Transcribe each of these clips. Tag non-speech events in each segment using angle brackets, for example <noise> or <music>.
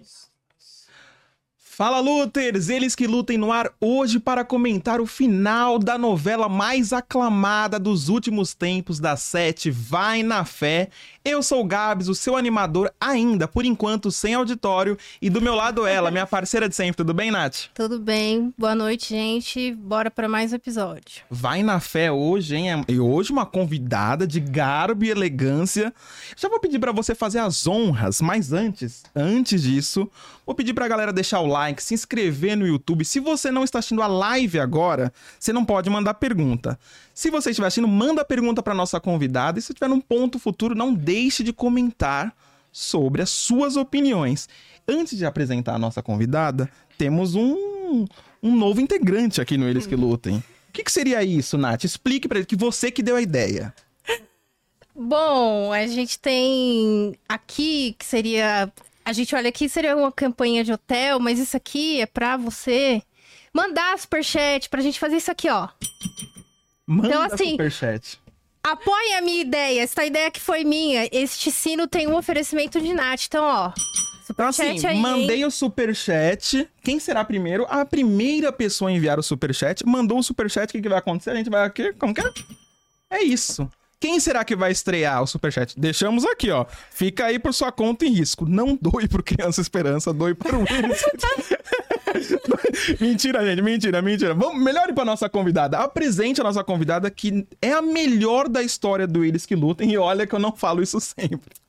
Peace. Fala Luters, eles que lutem no ar hoje para comentar o final da novela mais aclamada dos últimos tempos da Sete, Vai na Fé. Eu sou o Gabs, o seu animador ainda, por enquanto, sem auditório, e do meu lado ela, minha <laughs> parceira de sempre. Tudo bem, Nath? Tudo bem. Boa noite, gente. Bora para mais um episódio. Vai na Fé hoje, hein? E hoje uma convidada de garbo e elegância. Já vou pedir para você fazer as honras, mas antes, antes disso, vou pedir pra galera deixar o like, se inscrever no YouTube. Se você não está assistindo a live agora, você não pode mandar pergunta. Se você estiver assistindo, manda pergunta para nossa convidada. E se tiver num ponto futuro, não deixe de comentar sobre as suas opiniões. Antes de apresentar a nossa convidada, temos um, um novo integrante aqui no Eles que Lutem. O que, que seria isso, Nath? Explique para ele que você que deu a ideia. Bom, a gente tem aqui que seria. A gente olha aqui, seria uma campanha de hotel, mas isso aqui é pra você mandar superchat pra gente fazer isso aqui, ó. Manda Então, assim, superchat. Apoie a minha ideia, essa ideia que foi minha. Este sino tem um oferecimento de Nath. Então, ó. Então, Superchat assim, aí. hein? mandei o superchat. Quem será primeiro? A primeira pessoa a enviar o superchat. Mandou o superchat. O que, que vai acontecer? A gente vai aqui. Como que é? É isso. Quem será que vai estrear o superchat? Deixamos aqui, ó. Fica aí por sua conta em risco. Não doe pro Criança Esperança, doe para <laughs> <laughs> o mentira, gente, mentira, mentira. Vamos, melhore pra nossa convidada. Apresente a nossa convidada, que é a melhor da história do Eles que Lutem. E olha que eu não falo isso <laughs> sempre.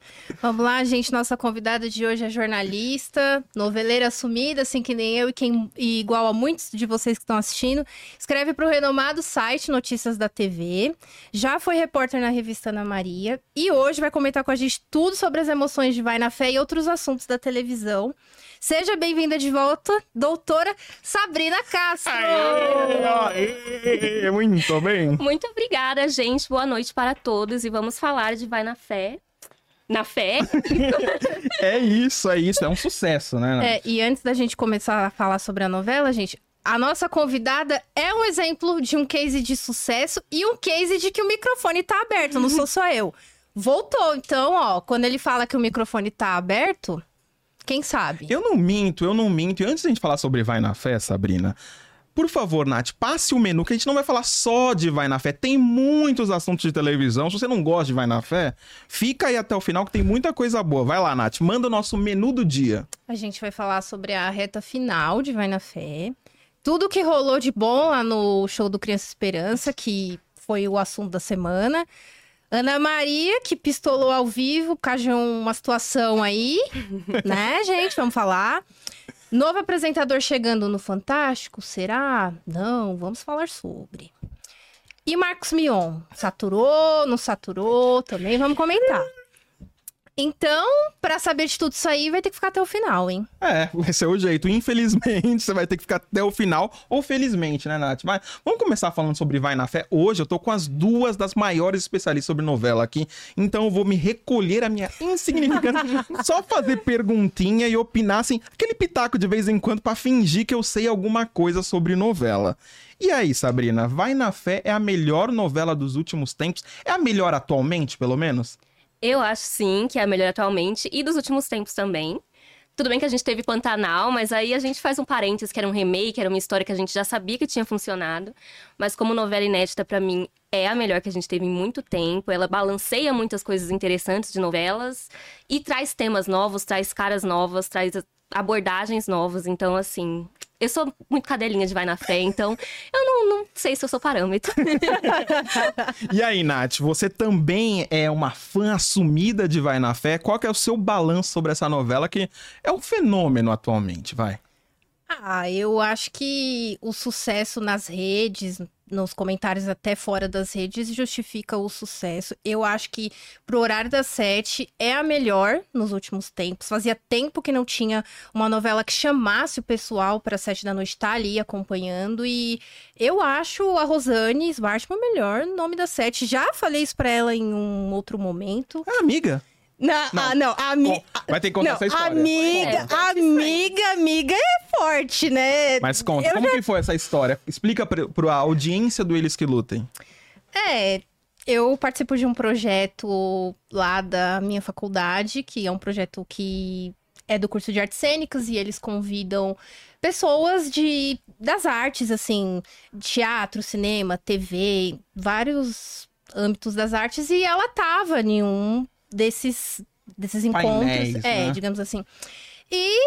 Vamos lá, gente. Nossa convidada de hoje é jornalista, noveleira assumida, assim que nem eu e, quem, e igual a muitos de vocês que estão assistindo. Escreve para o renomado site Notícias da TV. Já foi repórter na revista Ana Maria. E hoje vai comentar com a gente tudo sobre as emoções de Vai na Fé e outros assuntos da televisão. Seja bem-vinda de volta, doutora Sabrina Castro! Aê, muito bem. Muito obrigada, gente. Boa noite para todos e vamos falar de Vai na Fé. Na fé. <laughs> É isso, é isso. É um sucesso, né? É, e antes da gente começar a falar sobre a novela, gente, a nossa convidada é um exemplo de um case de sucesso e um case de que o microfone tá aberto, não sou só eu. Voltou, então, ó, quando ele fala que o microfone tá aberto, quem sabe? Eu não minto, eu não minto. E antes da gente falar sobre Vai na Fé, Sabrina, por favor, Nath, passe o menu, que a gente não vai falar só de Vai na Fé. Tem muitos assuntos de televisão. Se você não gosta de Vai na Fé, fica aí até o final que tem muita coisa boa. Vai lá, Nath, manda o nosso menu do dia. A gente vai falar sobre a reta final de Vai na Fé. Tudo que rolou de bom lá no show do Criança Esperança, que foi o assunto da semana. Ana Maria, que pistolou ao vivo, por causa de uma situação aí, <laughs> né, gente? Vamos falar. Novo apresentador chegando no Fantástico, será? Não, vamos falar sobre. E Marcos Mion, saturou, não saturou, também vamos comentar. Então, pra saber de tudo isso aí, vai ter que ficar até o final, hein? É, esse é o jeito. Infelizmente, <laughs> você vai ter que ficar até o final, ou felizmente, né, Nath? Mas vamos começar falando sobre Vai na Fé. Hoje eu tô com as duas das maiores especialistas sobre novela aqui, então eu vou me recolher a minha <laughs> insignificância, <laughs> só fazer perguntinha e opinar, assim, aquele pitaco de vez em quando pra fingir que eu sei alguma coisa sobre novela. E aí, Sabrina, Vai na Fé é a melhor novela dos últimos tempos? É a melhor atualmente, pelo menos? Eu acho sim que é a melhor atualmente e dos últimos tempos também. Tudo bem que a gente teve Pantanal, mas aí a gente faz um parênteses que era um remake, era uma história que a gente já sabia que tinha funcionado. Mas como novela inédita, pra mim, é a melhor que a gente teve em muito tempo. Ela balanceia muitas coisas interessantes de novelas e traz temas novos, traz caras novas, traz abordagens novas. Então, assim, eu sou muito cadelinha de vai na fé, então eu não, não sei se eu sou parâmetro. <laughs> E aí, Nath, você também é uma fã assumida de Vai na Fé? Qual que é o seu balanço sobre essa novela que é um fenômeno atualmente, vai? Ah, eu acho que o sucesso nas redes, nos comentários até fora das redes, justifica o sucesso. Eu acho que pro horário das sete é a melhor nos últimos tempos. Fazia tempo que não tinha uma novela que chamasse o pessoal para sete da noite estar ali acompanhando. E eu acho a Rosane Svartman o melhor nome da sete. Já falei isso pra ela em um outro momento. É amiga. Não, Não. ah, não, ami... Vai ter que contar não, essa história. Amiga, Conta. amiga, amiga é forte, né? Mas conta, Eu como que foi essa história? Explica pra, pra audiência do Eles Que Lutem. É, eu participo de um projeto lá da minha faculdade, que é um projeto que é do curso de artes cênicas e eles convidam pessoas de das artes, assim, teatro, cinema, TV, vários âmbitos das artes, e ela tava em um desses, desses encontros. Painéis, é, né? digamos assim. E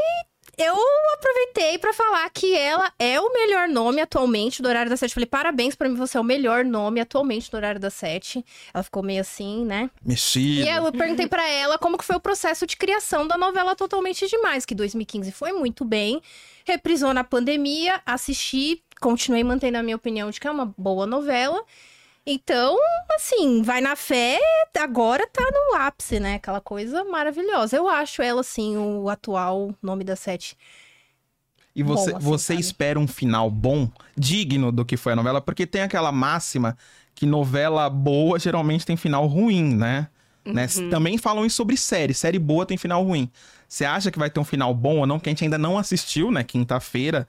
eu aproveitei pra falar que ela é o melhor nome atualmente do horário da sete. Falei, parabéns pra mim, você é o melhor nome atualmente do horário da sete. Ela ficou meio assim, né? Mexido. E eu perguntei pra ela como que foi o processo de criação da novela Totalmente Demais, que 2015 foi muito bem, reprisou na pandemia, assisti, continuei mantendo a minha opinião de que é uma boa novela. Então, assim, vai na fé, agora tá no ápice, né? Aquela coisa maravilhosa. Eu acho ela, assim, o atual nome da sete. E você, bom, assim, você sabe? espera um final bom, digno do que foi a novela? Porque tem aquela máxima que novela boa geralmente tem final ruim, né? Né? Uhum. Também falam isso sobre série. Série boa tem final ruim. Você acha que vai ter um final bom ou não? Que a gente ainda não assistiu, né? Quinta-feira.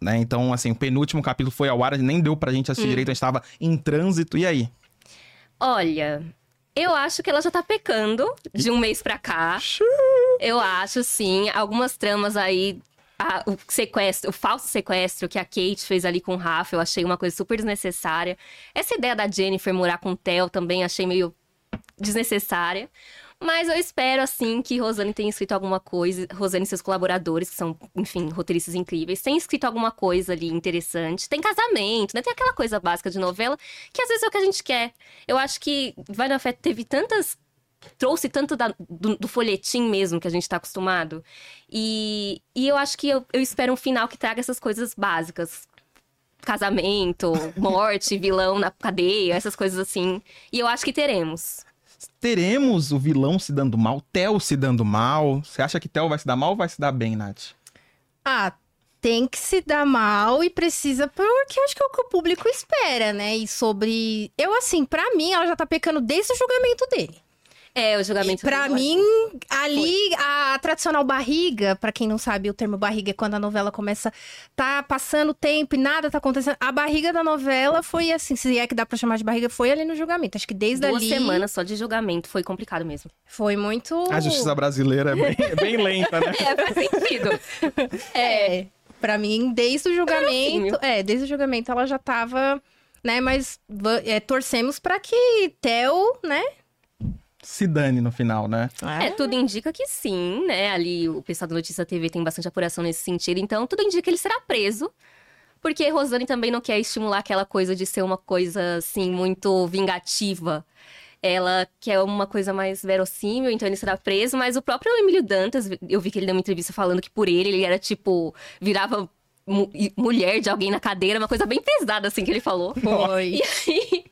Né? Então, assim, o penúltimo capítulo foi ao ar, nem deu pra gente Hum. assistir direito, a gente tava em trânsito. E aí? Olha, eu acho que ela já tá pecando de um mês pra cá. Eu acho, sim. Algumas tramas aí. a- o sequestro, o falso sequestro que a Kate fez ali com o Rafa, eu achei uma coisa super desnecessária. Essa ideia da Jennifer morar com o Theo também achei meio desnecessária. Mas eu espero, assim, que Rosane tenha escrito alguma coisa. Rosane e seus colaboradores, que são, enfim, roteiristas incríveis, tenham escrito alguma coisa ali interessante. Tem casamento, né? Tem aquela coisa básica de novela, que às vezes é o que a gente quer. Eu acho que Vai na Fé teve tantas. Trouxe tanto da- do, do folhetim mesmo que a gente tá acostumado. E, e eu acho que eu, eu espero um final que traga essas coisas básicas. Casamento, <laughs> morte, vilão na cadeia, essas coisas assim. E eu acho que teremos. Teremos o vilão se dando mal, Theo se dando mal. Você acha que Theo vai se dar mal ou vai se dar bem, Nath? Ah, tem que se dar mal e precisa, porque acho que é o que o público espera, né? E sobre. Eu, assim, pra mim, ela já tá pecando desde o julgamento dele. É, o julgamento. Pra foi mim, ali, a tradicional barriga, pra quem não sabe, o termo barriga é quando a novela começa, tá passando o tempo e nada tá acontecendo. A barriga da novela foi assim, se é que dá pra chamar de barriga, foi ali no julgamento. Acho que desde Duas ali semanas só de julgamento. Foi complicado mesmo. foi muito. A justiça brasileira é bem, é bem lenta, né? <laughs> É, faz sentido. É, pra mim, desde o julgamento. É, desde o julgamento ela já tava, né? Mas é, torcemos pra que Theo, né? Se dane no final, né? É, tudo indica que sim, né? Ali o pessoal da Notícia TV tem bastante apuração nesse sentido, então tudo indica que ele será preso. Porque Rosane também não quer estimular aquela coisa de ser uma coisa, assim, muito vingativa. Ela quer uma coisa mais verossímil, então ele será preso. Mas o próprio Emílio Dantas, eu vi que ele deu uma entrevista falando que por ele, ele era tipo, virava mulher de alguém na cadeira, uma coisa bem pesada, assim, que ele falou. <laughs> Foi. E aí,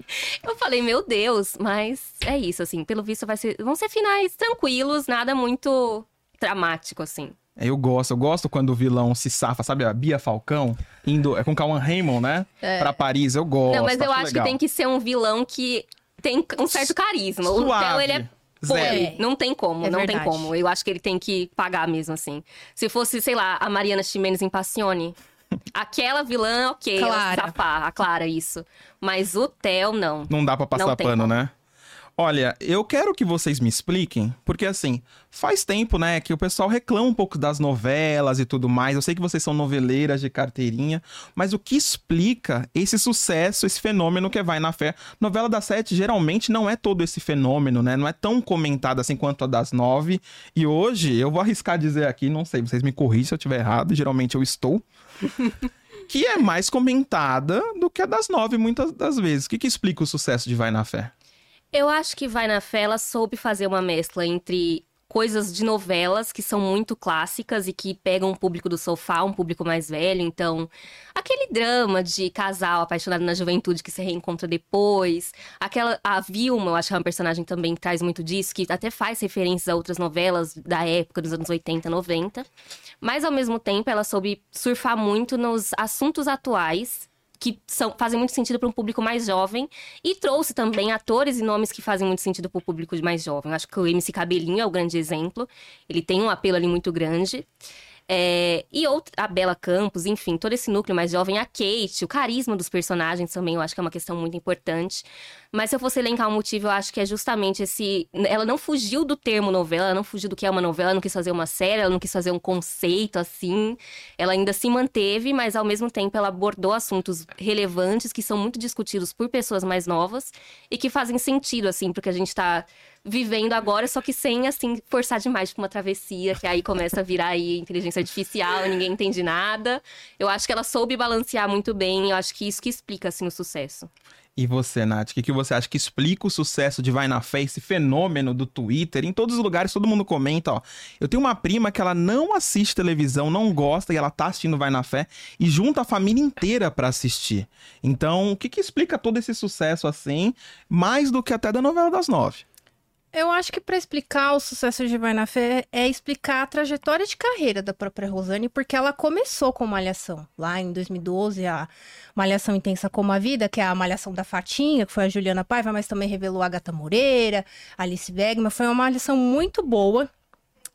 eu falei, meu Deus, mas é isso, assim, pelo visto vai ser, vão ser finais tranquilos, nada muito dramático, assim. É, Eu gosto, eu gosto quando o vilão se safa, sabe? A Bia Falcão, indo. É com Cauan Raymond, né? Pra Paris, eu gosto. Não, mas eu acho legal. que tem que ser um vilão que tem um certo carisma. O Suave. Theo, ele é Zero. podre. Não tem como, É não verdade. tem como. Eu acho que ele tem que pagar mesmo, assim. Se fosse, sei lá, a Mariana Ximenes em Passione, <laughs> aquela vilã, ok, ela Clara. safar, a Clara, isso. Mas o Theo, não. Não dá pra passar pano, como. né? Olha, eu quero que vocês me expliquem, porque assim, faz tempo, né, que o pessoal reclama um pouco das novelas e tudo mais. Eu sei que vocês são noveleiras de carteirinha, mas o que explica esse sucesso, esse fenômeno que é Vai na Fé? Novela das sete geralmente não é todo esse fenômeno, né? Não é tão comentada assim quanto a das nove. E hoje, eu vou arriscar dizer aqui, não sei, vocês me corrigem se eu estiver errado, geralmente eu estou. <laughs> que é mais comentada do que a das nove muitas das vezes. O que, que explica o sucesso de Vai na Fé? Eu acho que Vai na Fé, ela soube fazer uma mescla entre coisas de novelas que são muito clássicas e que pegam um público do sofá, um público mais velho. Então, aquele drama de casal apaixonado na juventude que se reencontra depois. Aquela, a Vilma, eu acho que é uma personagem também que traz muito disso, que até faz referências a outras novelas da época, dos anos 80, 90. Mas, ao mesmo tempo, ela soube surfar muito nos assuntos atuais que são- fazem muito sentido para um público mais jovem e trouxe também atores e nomes que fazem muito sentido para o público mais jovem. Acho que o MC Cabelinho é o grande exemplo. Ele tem um apelo ali muito grande. É, e outra, a Bela Campos, enfim, todo esse núcleo mais jovem, a Kate, o carisma dos personagens também, eu acho que é uma questão muito importante. Mas se eu fosse elencar um motivo, eu acho que é justamente esse. Ela não fugiu do termo novela, ela não fugiu do que é uma novela, ela não quis fazer uma série, ela não quis fazer um conceito assim. Ela ainda se manteve, mas ao mesmo tempo ela abordou assuntos relevantes que são muito discutidos por pessoas mais novas e que fazem sentido, assim, porque a gente tá vivendo agora, só que sem, assim, forçar demais pra uma travessia, que aí começa a virar aí inteligência artificial, ninguém entende nada. Eu acho que ela soube balancear muito bem, eu acho que isso que explica, assim, o sucesso. E você, Nath, o que, que você acha que explica o sucesso de Vai na Fé, esse fenômeno do Twitter? Em todos os lugares, todo mundo comenta, ó. Eu tenho uma prima que ela não assiste televisão, não gosta, e ela tá assistindo Vai na Fé, e junta a família inteira para assistir. Então, o que, que explica todo esse sucesso assim, mais do que até da novela das nove? Eu acho que para explicar o sucesso de Vai na Fé é explicar a trajetória de carreira da própria Rosane, porque ela começou com Malhação. Lá em 2012, a Malhação Intensa como a Vida, que é a Malhação da Fatinha, que foi a Juliana Paiva, mas também revelou a Gata Moreira, Alice Wegman. Foi uma malhação muito boa.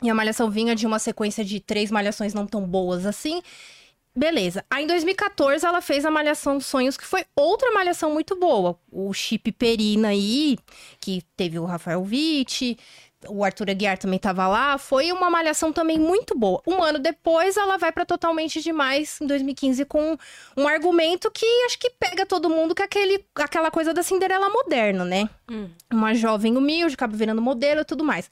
E a Malhação vinha de uma sequência de três malhações não tão boas assim. Beleza. Aí em 2014 ela fez a Malhação Sonhos, que foi outra malhação muito boa. O Chip Perina aí, que teve o Rafael Witt, o Arthur Aguiar também estava lá. Foi uma malhação também muito boa. Um ano depois ela vai para Totalmente Demais, em 2015, com um argumento que acho que pega todo mundo, que é aquele, aquela coisa da Cinderela moderna, né? Hum. Uma jovem humilde, acaba virando modelo e tudo mais.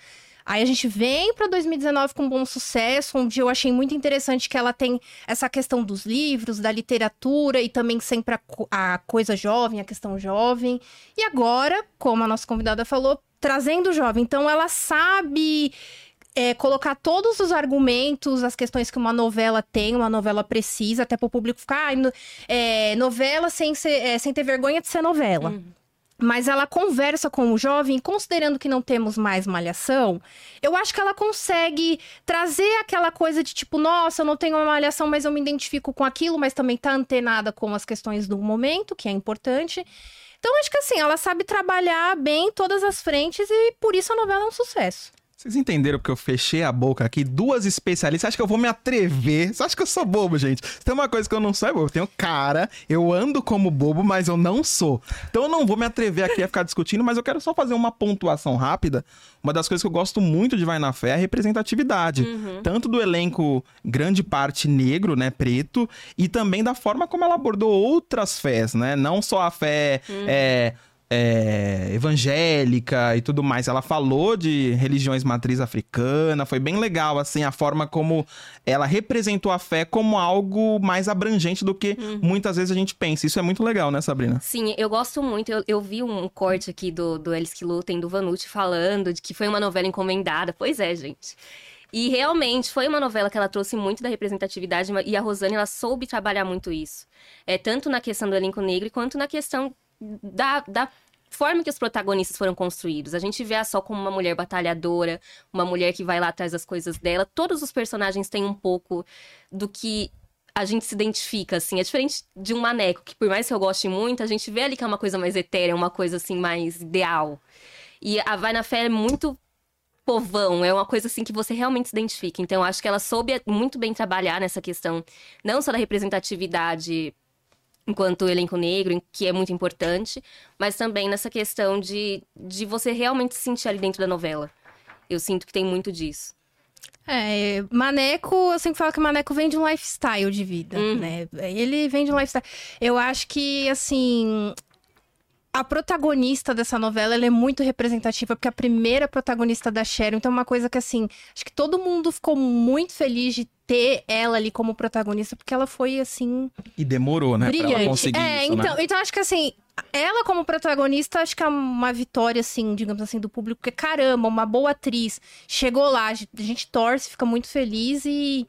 Aí a gente vem para 2019 com um bom sucesso, onde eu achei muito interessante que ela tem essa questão dos livros, da literatura e também sempre a, a coisa jovem, a questão jovem. E agora, como a nossa convidada falou, trazendo o jovem. Então ela sabe é, colocar todos os argumentos, as questões que uma novela tem, uma novela precisa, até para o público ficar. Ah, é, novela sem, ser, é, sem ter vergonha de ser novela. Uhum mas ela conversa com o jovem, considerando que não temos mais malhação, eu acho que ela consegue trazer aquela coisa de tipo, nossa, eu não tenho uma malhação, mas eu me identifico com aquilo, mas também tá antenada com as questões do momento, que é importante. Então, acho que assim, ela sabe trabalhar bem todas as frentes e por isso a novela é um sucesso. Vocês entenderam porque eu fechei a boca aqui? Duas especialistas. Acho que eu vou me atrever? Você acha que eu sou bobo, gente? tem uma coisa que eu não sou, é bobo. Eu tenho cara, eu ando como bobo, mas eu não sou. Então eu não vou me atrever aqui a ficar discutindo, mas eu quero só fazer uma pontuação rápida. Uma das coisas que eu gosto muito de Vai na Fé é a representatividade. Uhum. Tanto do elenco, grande parte negro, né, preto, e também da forma como ela abordou outras fés, né? Não só a fé. Uhum. É, é, evangélica e tudo mais. Ela falou de religiões matriz africana, foi bem legal, assim, a forma como ela representou a fé como algo mais abrangente do que uhum. muitas vezes a gente pensa. Isso é muito legal, né, Sabrina? Sim, eu gosto muito. Eu, eu vi um corte aqui do, do Elis que Lutem, do Vanucci, falando de que foi uma novela encomendada. Pois é, gente. E realmente foi uma novela que ela trouxe muito da representatividade e a Rosane ela soube trabalhar muito isso. É tanto na questão do elenco negro quanto na questão da, da forma que os protagonistas foram construídos. A gente vê a Sol como uma mulher batalhadora, uma mulher que vai lá atrás das coisas dela. Todos os personagens têm um pouco do que a gente se identifica, assim. É diferente de um maneco, que por mais que eu goste muito, a gente vê ali que é uma coisa mais etérea, uma coisa, assim, mais ideal. E a Vai na Fé é muito povão, é uma coisa assim que você realmente se identifica. Então, acho que ela soube muito bem trabalhar nessa questão, não só da representatividade enquanto elenco negro, que é muito importante, mas também nessa questão de, de você realmente se sentir ali dentro da novela. Eu sinto que tem muito disso. É, Maneco, eu sempre falo que Maneco vem de um lifestyle de vida, uhum. né? Ele vem de um lifestyle. Eu acho que, assim, a protagonista dessa novela ela é muito representativa, porque é a primeira protagonista da Sharon, então é uma coisa que, assim, acho que todo mundo ficou muito feliz de ter ela ali como protagonista, porque ela foi, assim. E demorou, né? Brilhante. Pra ela conseguir é, isso, então, né? então acho que, assim, ela como protagonista, acho que é uma vitória, assim, digamos assim, do público, porque caramba, uma boa atriz. Chegou lá, a gente torce, fica muito feliz e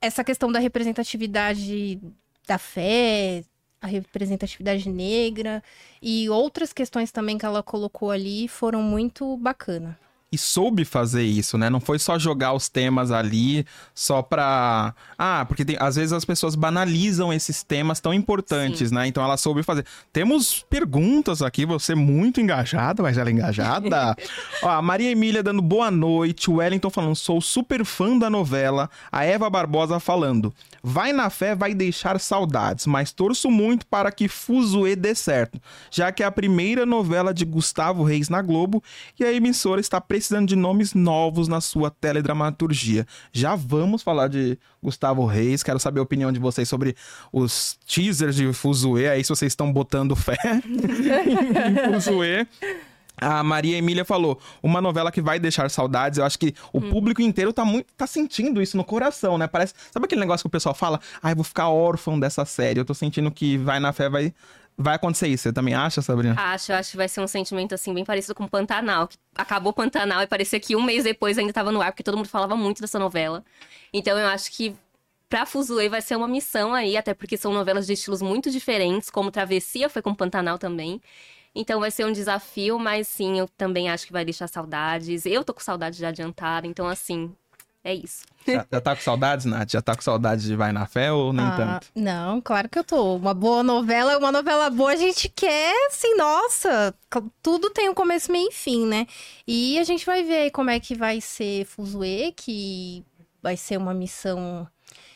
essa questão da representatividade da fé, a representatividade negra e outras questões também que ela colocou ali foram muito bacana. E soube fazer isso, né? Não foi só jogar os temas ali só pra. Ah, porque tem... às vezes as pessoas banalizam esses temas tão importantes, Sim. né? Então ela soube fazer. Temos perguntas aqui, você muito engajada, mas ela é engajada. <laughs> Ó, a Maria Emília dando boa noite, o Wellington falando, sou super fã da novela, a Eva Barbosa falando, vai na fé, vai deixar saudades, mas torço muito para que Fuzue dê certo, já que é a primeira novela de Gustavo Reis na Globo e a emissora está precisando de nomes novos na sua teledramaturgia. Já vamos falar de Gustavo Reis, quero saber a opinião de vocês sobre os teasers de Fuzue, aí se vocês estão botando fé <laughs> em Fuzue. A Maria Emília falou, uma novela que vai deixar saudades. Eu acho que o hum. público inteiro tá muito tá sentindo isso no coração, né? Parece, sabe aquele negócio que o pessoal fala: "Ai, ah, vou ficar órfão dessa série". Eu tô sentindo que vai na fé vai Vai acontecer isso, você também acha, Sabrina? Acho, acho que vai ser um sentimento assim bem parecido com Pantanal. Acabou Pantanal e parecia que um mês depois ainda estava no ar, porque todo mundo falava muito dessa novela. Então eu acho que pra Fuzue vai ser uma missão aí, até porque são novelas de estilos muito diferentes, como Travessia foi com Pantanal também. Então vai ser um desafio, mas sim, eu também acho que vai deixar saudades. Eu tô com saudades de adiantar, então assim, é isso. Já, já tá com saudades, Nath? Já tá com saudades de Vai na Fé ou nem ah, tanto? Não, claro que eu tô. Uma boa novela, uma novela boa, a gente quer, assim, nossa, tudo tem um começo, meio e fim, né? E a gente vai ver aí como é que vai ser Fuzue, que vai ser uma missão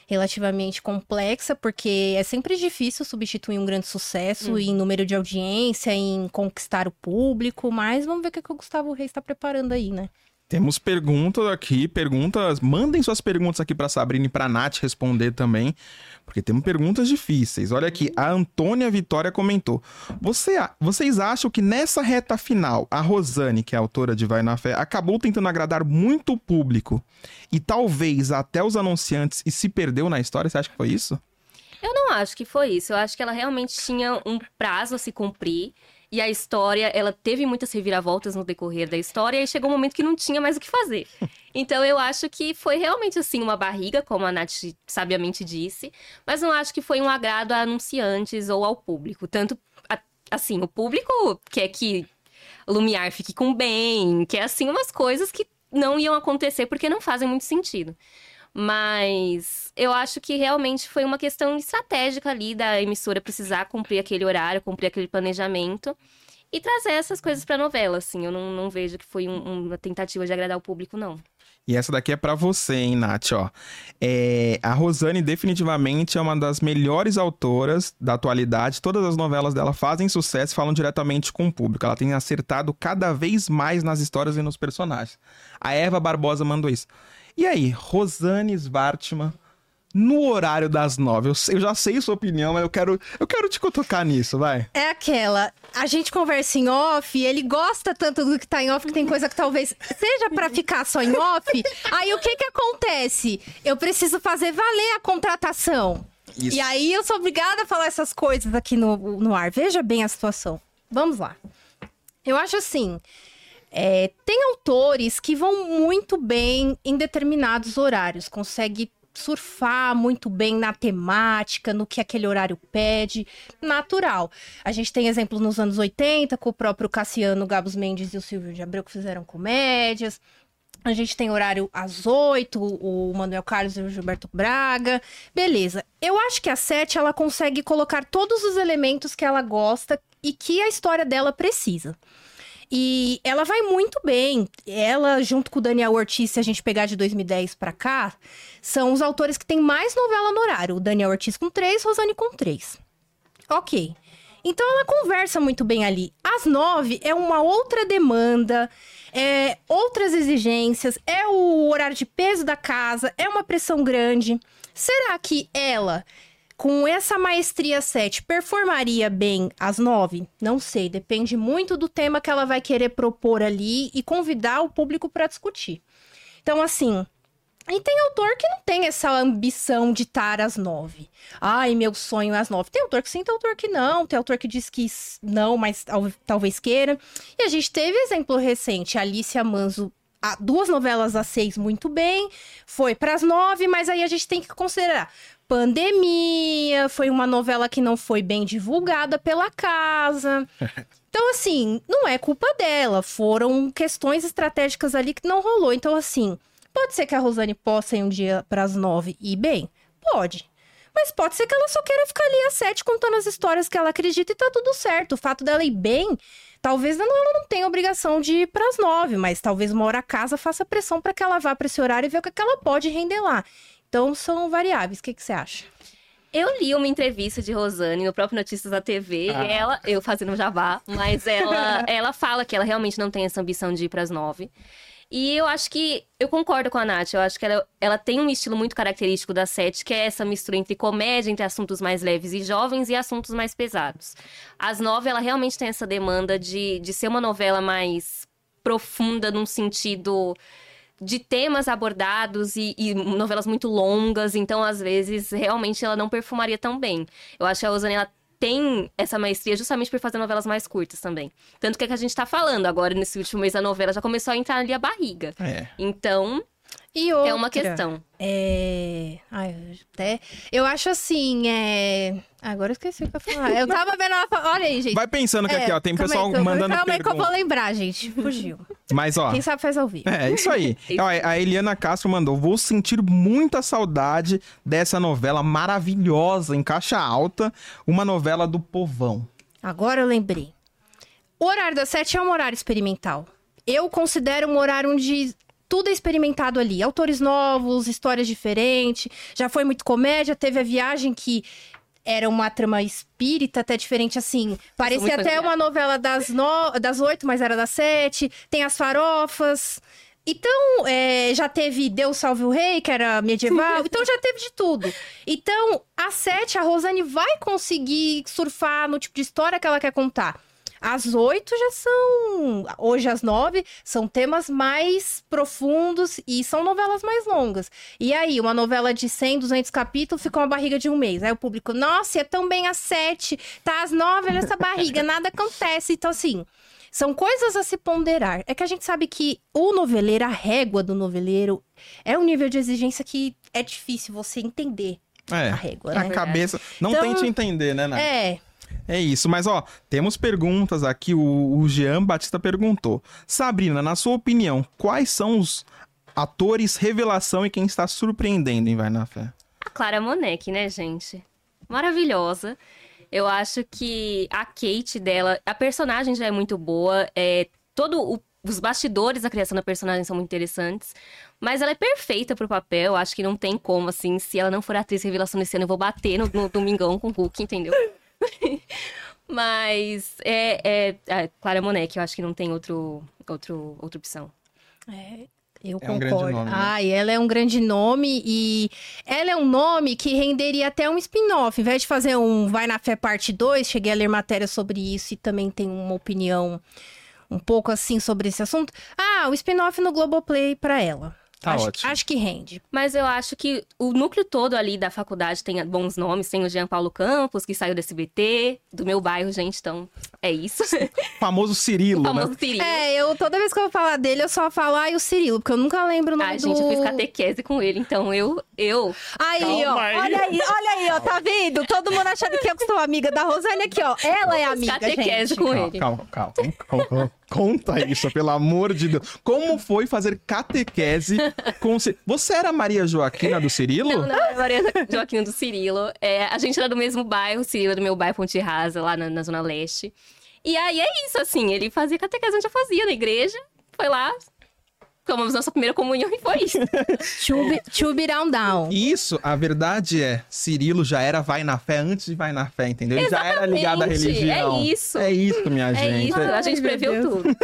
relativamente complexa, porque é sempre difícil substituir um grande sucesso uhum. em número de audiência, em conquistar o público, mas vamos ver o que, que o Gustavo Reis está preparando aí, né? Temos perguntas aqui, perguntas. Mandem suas perguntas aqui para Sabrina e para Nath responder também, porque temos perguntas difíceis. Olha aqui, a Antônia Vitória comentou: Você, vocês acham que nessa reta final, a Rosane, que é autora de Vai na Fé, acabou tentando agradar muito o público e talvez até os anunciantes e se perdeu na história? Você acha que foi isso? Eu não acho que foi isso. Eu acho que ela realmente tinha um prazo a se cumprir. E a história, ela teve muitas reviravoltas no decorrer da história e chegou um momento que não tinha mais o que fazer. <laughs> Então eu acho que foi realmente assim uma barriga, como a Nath sabiamente disse, mas não acho que foi um agrado a anunciantes ou ao público. Tanto assim, o público quer que Lumiar fique com bem, quer assim umas coisas que não iam acontecer porque não fazem muito sentido. Mas eu acho que realmente foi uma questão estratégica ali da emissora precisar cumprir aquele horário, cumprir aquele planejamento e trazer essas coisas pra novela, assim. Eu não, não vejo que foi um, uma tentativa de agradar o público, não. E essa daqui é para você, hein, Nath, ó. É, a Rosane definitivamente é uma das melhores autoras da atualidade. Todas as novelas dela fazem sucesso e falam diretamente com o público. Ela tem acertado cada vez mais nas histórias e nos personagens. A Eva Barbosa mandou isso. E aí, Rosane Svartman, no horário das nove. Eu, eu, já sei sua opinião, mas eu quero, eu quero te tocar nisso, vai. É aquela. A gente conversa em off, ele gosta tanto do que tá em off que tem coisa que talvez seja para ficar só em off. aí o que que acontece? Eu preciso fazer valer a contratação. Isso. E aí eu sou obrigada a falar essas coisas aqui no, no ar. Veja bem a situação. Vamos lá. Eu acho assim. É, tem autores que vão muito bem em determinados horários, consegue surfar muito bem na temática, no que aquele horário pede, natural. A gente tem exemplos nos anos 80, com o próprio Cassiano Gabos Mendes e o Silvio de Abreu que fizeram comédias. A gente tem horário às oito, o Manuel Carlos e o Gilberto Braga. Beleza. Eu acho que a Sete ela consegue colocar todos os elementos que ela gosta e que a história dela precisa. E ela vai muito bem. Ela, junto com o Daniel Ortiz, se a gente pegar de 2010 para cá, são os autores que têm mais novela no horário. O Daniel Ortiz com três, Rosane com três. Ok. Então ela conversa muito bem ali. Às nove é uma outra demanda, é outras exigências, é o horário de peso da casa, é uma pressão grande. Será que ela com essa maestria 7, performaria bem às 9? Não sei, depende muito do tema que ela vai querer propor ali e convidar o público para discutir. Então, assim, e tem autor que não tem essa ambição de estar às nove. Ai, meu sonho é às nove. Tem autor que sim, tem autor que não. Tem autor que diz que não, mas talvez queira. E a gente teve exemplo recente. Alicia Manzo, duas novelas às seis muito bem. Foi para as nove, mas aí a gente tem que considerar pandemia, foi uma novela que não foi bem divulgada pela casa. <laughs> Então, assim, não é culpa dela. Foram questões estratégicas ali que não rolou. Então, assim, pode ser que a Rosane possa ir um dia para as nove e ir bem? Pode. Mas pode ser que ela só queira ficar ali às sete contando as histórias que ela acredita e tá tudo certo. O fato dela ir bem, talvez ela não tenha obrigação de ir para as nove, mas talvez uma hora a casa faça pressão para que ela vá para esse horário e ver o que ela pode render lá. Então são variáveis. O que, que você acha? Eu li uma entrevista de Rosane no próprio Notícias da TV, ah. e ela, eu fazendo jabá, mas ela, <laughs> ela fala que ela realmente não tem essa ambição de ir para as nove. E eu acho que. Eu concordo com a Nath. Eu acho que ela, ela tem um estilo muito característico da Sete, que é essa mistura entre comédia, entre assuntos mais leves e jovens e assuntos mais pesados. As nove, ela realmente tem essa demanda de, de ser uma novela mais profunda num sentido de temas abordados e, e, novelas muito longas, então às vezes realmente ela não perfumaria tão bem. Eu acho que a Rosane ela tem essa maestria justamente por fazer novelas mais curtas também. Tanto que é que a gente tá falando agora nesse último mês da novela já começou a entrar ali a barriga. É. Então, e outra, é uma questão. É. Ai, até. Eu acho assim, é. Agora eu esqueci o que eu ia falar. Eu tava vendo ela. Olha aí, gente. Vai pensando que é, aqui, ó, tem pessoal aí, mandando. Calma aí que eu vou lembrar, gente. Fugiu. Mas, ó. Quem sabe faz ouvir. É, isso aí. <laughs> ó, a Eliana Castro mandou: vou sentir muita saudade dessa novela maravilhosa, em caixa alta, uma novela do povão. Agora eu lembrei. O horário das sete é um horário experimental. Eu considero um horário onde tudo é experimentado ali. Autores novos, histórias diferentes. Já foi muito comédia, teve a viagem que era uma trama espírita, até diferente assim. Parecia até uma novela das, no... das oito, mas era das sete. Tem as farofas. Então, é, já teve Deus Salve o Rei, que era medieval. <laughs> então, já teve de tudo. Então, a sete, a Rosane vai conseguir surfar no tipo de história que ela quer contar. As oito já são. Hoje, as nove são temas mais profundos e são novelas mais longas. E aí, uma novela de 100, 200 capítulos ficou uma barriga de um mês. Aí o público, nossa, é tão bem às sete, tá às nove nessa barriga, <laughs> nada acontece. Então, assim. São coisas a se ponderar. É que a gente sabe que o noveleiro, a régua do noveleiro, é um nível de exigência que é difícil você entender é, a régua. A né? cabeça. Não então, tente entender, né, Nath? É. É isso, mas ó, temos perguntas aqui. O, o Jean Batista perguntou: Sabrina, na sua opinião, quais são os atores revelação e quem está surpreendendo em Vai na Fé? A Clara Monek, né, gente? Maravilhosa. Eu acho que a Kate dela, a personagem já é muito boa, é todo o os bastidores da criação da personagem são muito interessantes. Mas ela é perfeita pro papel. Acho que não tem como, assim, se ela não for atriz revelação desse ano, eu vou bater no, no Domingão com o Hulk, entendeu? <laughs> Mas é, é, é Clara Monet, eu acho que não tem outro, outro, outra opção. É, eu é concordo. Um nome, né? Ai, ela é um grande nome e ela é um nome que renderia até um spin-off. Ao invés de fazer um Vai na Fé parte 2, cheguei a ler matéria sobre isso e também tenho uma opinião um pouco assim sobre esse assunto. Ah, o spin-off no Globoplay para ela. Tá acho, ótimo. Acho que rende. Mas eu acho que o núcleo todo ali da faculdade tem bons nomes. Tem o Jean Paulo Campos, que saiu do SBT, do meu bairro, gente. Então, é isso. famoso Cirilo, <laughs> o famoso né? Cirilo. É, eu toda vez que eu vou falar dele, eu só falo, ai, o Cirilo, porque eu nunca lembro o nome Ai, do... gente, eu fiz catequese com ele, então eu... eu... Aí, Calma ó, aí. olha aí, olha aí, ó, tá vendo? Todo mundo achando que eu sou amiga da Rosane aqui, ó. Ela é amiga, catequese gente. com calma, ele. Calma, calma, calma. Conta isso, pelo amor de Deus. Como foi fazer catequese com... Você era Maria Joaquina do Cirilo? Não, não, Maria Joaquina do Cirilo. É, a gente era do mesmo bairro, Cirilo é do meu bairro Ponte Rasa, lá na, na Zona Leste. E aí é isso, assim, ele fazia catequese onde eu fazia, na igreja. Foi lá, tomamos nossa primeira comunhão e foi isso. <laughs> to be down down. Isso, a verdade é, Cirilo já era vai na fé antes de vai na fé, entendeu? Ele Exatamente. já era ligado à religião. É isso. É isso, minha é gente. Isso. a gente previu tudo.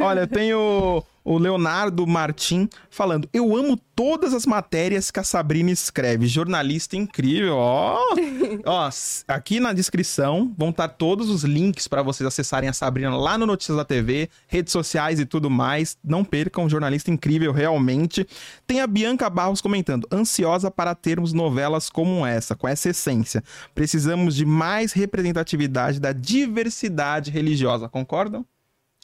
Olha, eu tenho o Leonardo Martim falando: Eu amo todas as matérias que a Sabrina escreve. Jornalista incrível, ó. <laughs> ó, aqui na descrição vão estar todos os links para vocês acessarem a Sabrina lá no Notícias da TV, redes sociais e tudo mais. Não percam, jornalista incrível, realmente. Tem a Bianca Barros comentando: ansiosa para termos novelas como essa, com essa essência. Precisamos de mais representatividade da diversidade religiosa, concordam?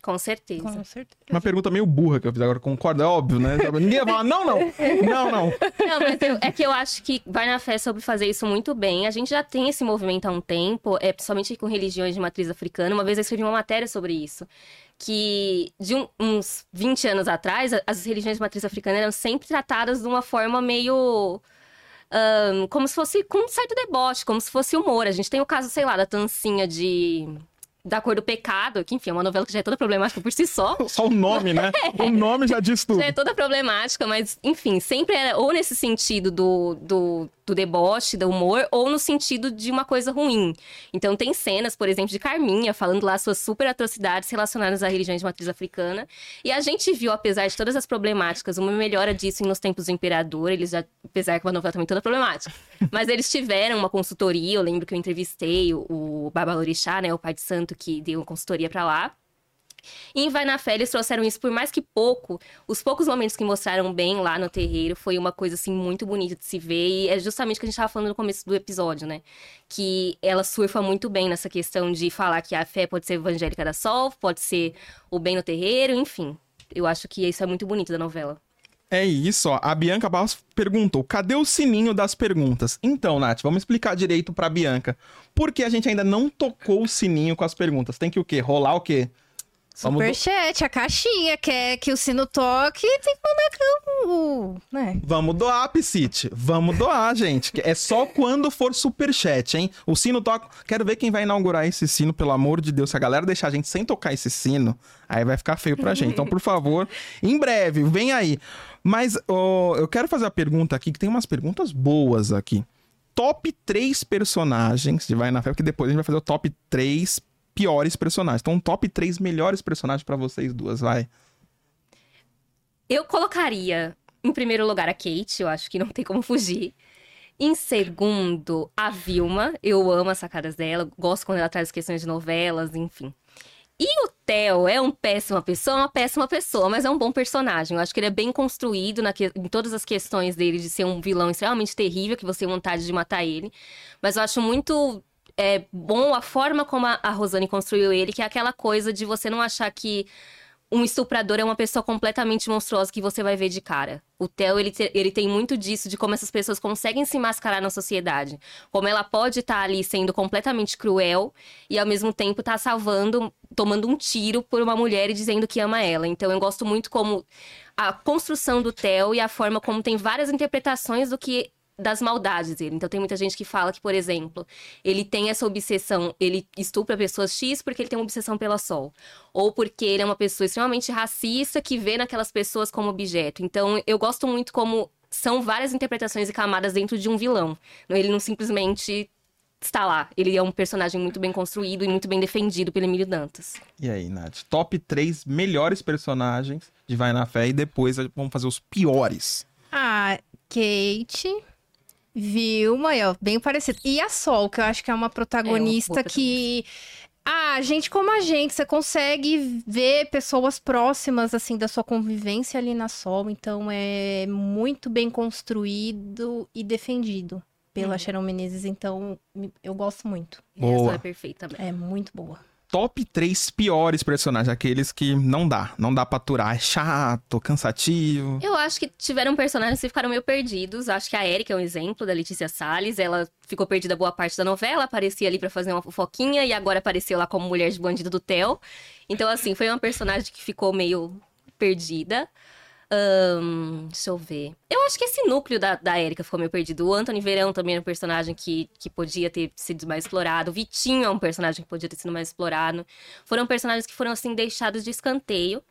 Com certeza. Com certeza. Uma pergunta meio burra que eu fiz agora, concorda? É óbvio, né? Ninguém vai falar, não, não, não, não. Não, mas eu- é que eu acho que Vai na Fé sobre fazer isso muito bem. A gente já tem esse movimento há um tempo, é, principalmente com religiões de matriz africana. Uma vez eu escrevi uma matéria sobre isso. Que de um- uns 20 anos atrás, as religiões de matriz africana eram sempre tratadas de uma forma meio. ahn, como se fosse com um certo deboche, como se fosse humor. A gente tem o caso, sei lá, da Tancinha de. Da Cor do Pecado, que enfim, é uma novela que já é toda problemática por si só. <laughs> Só o nome, né? O <laughs> nome já diz tudo. Já é toda problemática, mas, enfim, sempre era ou nesse sentido do, do, do deboche, do humor, ou no sentido de uma coisa ruim. Então, tem cenas, por exemplo, de Carminha falando lá suas super atrocidades relacionadas à religião de matriz africana. E a gente viu, apesar de todas as problemáticas, uma melhora disso nos tempos do Imperador. Eles já, apesar que a novela também toda problemática. <laughs> Mas eles tiveram uma consultoria, eu lembro que eu entrevistei o, o Babalorixá, né, o pai de santo que deu consultoria pra lá. E em Vai na Fé, eles trouxeram isso por mais que pouco. Os poucos momentos que mostraram bem lá no terreiro foi uma coisa, assim, muito bonita de se ver. E é justamente o que a gente tava falando no começo do episódio, né? Que ela surfa muito bem nessa questão de falar que a fé pode ser evangélica da Sol, pode ser o bem no terreiro, enfim. Eu acho que isso é muito bonito da novela. É isso, ó. A Bianca Barros perguntou: cadê o sininho das perguntas? Então, Nath, vamos explicar direito pra Bianca. Por que a gente ainda não tocou o sininho com as perguntas? Tem que o quê? Rolar o quê? Vamos do- Superchat, a caixinha, quer que o sino toque, tem que mandar o. Né? Vamos doar, Psite. Vamos doar, gente. É só quando for superchat, hein? O sino toca. Quero ver quem vai inaugurar esse sino, pelo amor de Deus. Se a galera deixar a gente sem tocar esse sino, aí vai ficar feio pra gente. Então, por favor, em breve, vem aí. Mas ó, eu quero fazer a pergunta aqui, que tem umas perguntas boas aqui. Top 3 personagens de Vai na Fé, porque depois a gente vai fazer o top 3 piores personagens. Então, top 3 melhores personagens pra vocês duas, vai. Eu colocaria, em primeiro lugar, a Kate, eu acho que não tem como fugir. Em segundo, a Vilma. Eu amo as sacadas dela, gosto quando ela traz questões de novelas, enfim. E o Theo é um péssima pessoa, uma péssima pessoa, mas é um bom personagem. Eu acho que ele é bem construído na que- em todas as questões dele de ser um vilão extremamente terrível, que você tem vontade de matar ele. Mas eu acho muito é, bom a forma como a, a Rosane construiu ele, que é aquela coisa de você não achar que um estuprador é uma pessoa completamente monstruosa que você vai ver de cara. O Theo, ele, te- ele tem muito disso, de como essas pessoas conseguem se mascarar na sociedade. Como ela pode estar ali sendo completamente cruel e, ao mesmo tempo, tá salvando, tomando um tiro por uma mulher e dizendo que ama ela. Então, eu gosto muito como a construção do Theo e a forma como tem várias interpretações do que das maldades dele. Então tem muita gente que fala que, por exemplo, ele tem essa obsessão, ele estupra pessoas X porque ele tem uma obsessão pela Sol, ou porque ele é uma pessoa extremamente racista que vê naquelas pessoas como objeto. Então eu gosto muito como são várias interpretações e camadas dentro de um vilão. Ele não simplesmente está lá. Ele é um personagem muito bem construído e muito bem defendido pelo Emílio Dantas. E aí, Nath? Top 3 melhores personagens de Vai na Fé e depois vamos fazer os piores. A Kate, Vilma, ó, bem parecido. E a Sol, que eu acho que é uma protagonista boa que. Ah, gente como a gente, você consegue ver pessoas próximas, assim, da sua convivência ali na Sol. Então, é muito bem construído e defendido pela Uhum. Sharon Menezes. Então, eu gosto muito. E Boa. essa é perfeita também. É muito boa. Top 3 piores personagens, aqueles que não dá, não dá pra aturar, é chato, cansativo. Eu acho que tiveram personagens que ficaram meio perdidos. Acho que a Erika é um exemplo da Letícia Salles. Ela ficou perdida boa parte da novela, aparecia ali pra fazer uma fofoquinha e agora apareceu lá como mulher de bandido do Theo. Então, assim, foi uma personagem que ficou meio perdida. Ahn, deixa eu ver. Eu acho que esse núcleo da, da Erika ficou meio perdido. O Anthony Verão também era um personagem que, que podia ter sido mais explorado. O Vitinho é um personagem que podia ter sido mais explorado. Foram personagens que foram, assim, deixados de escanteio.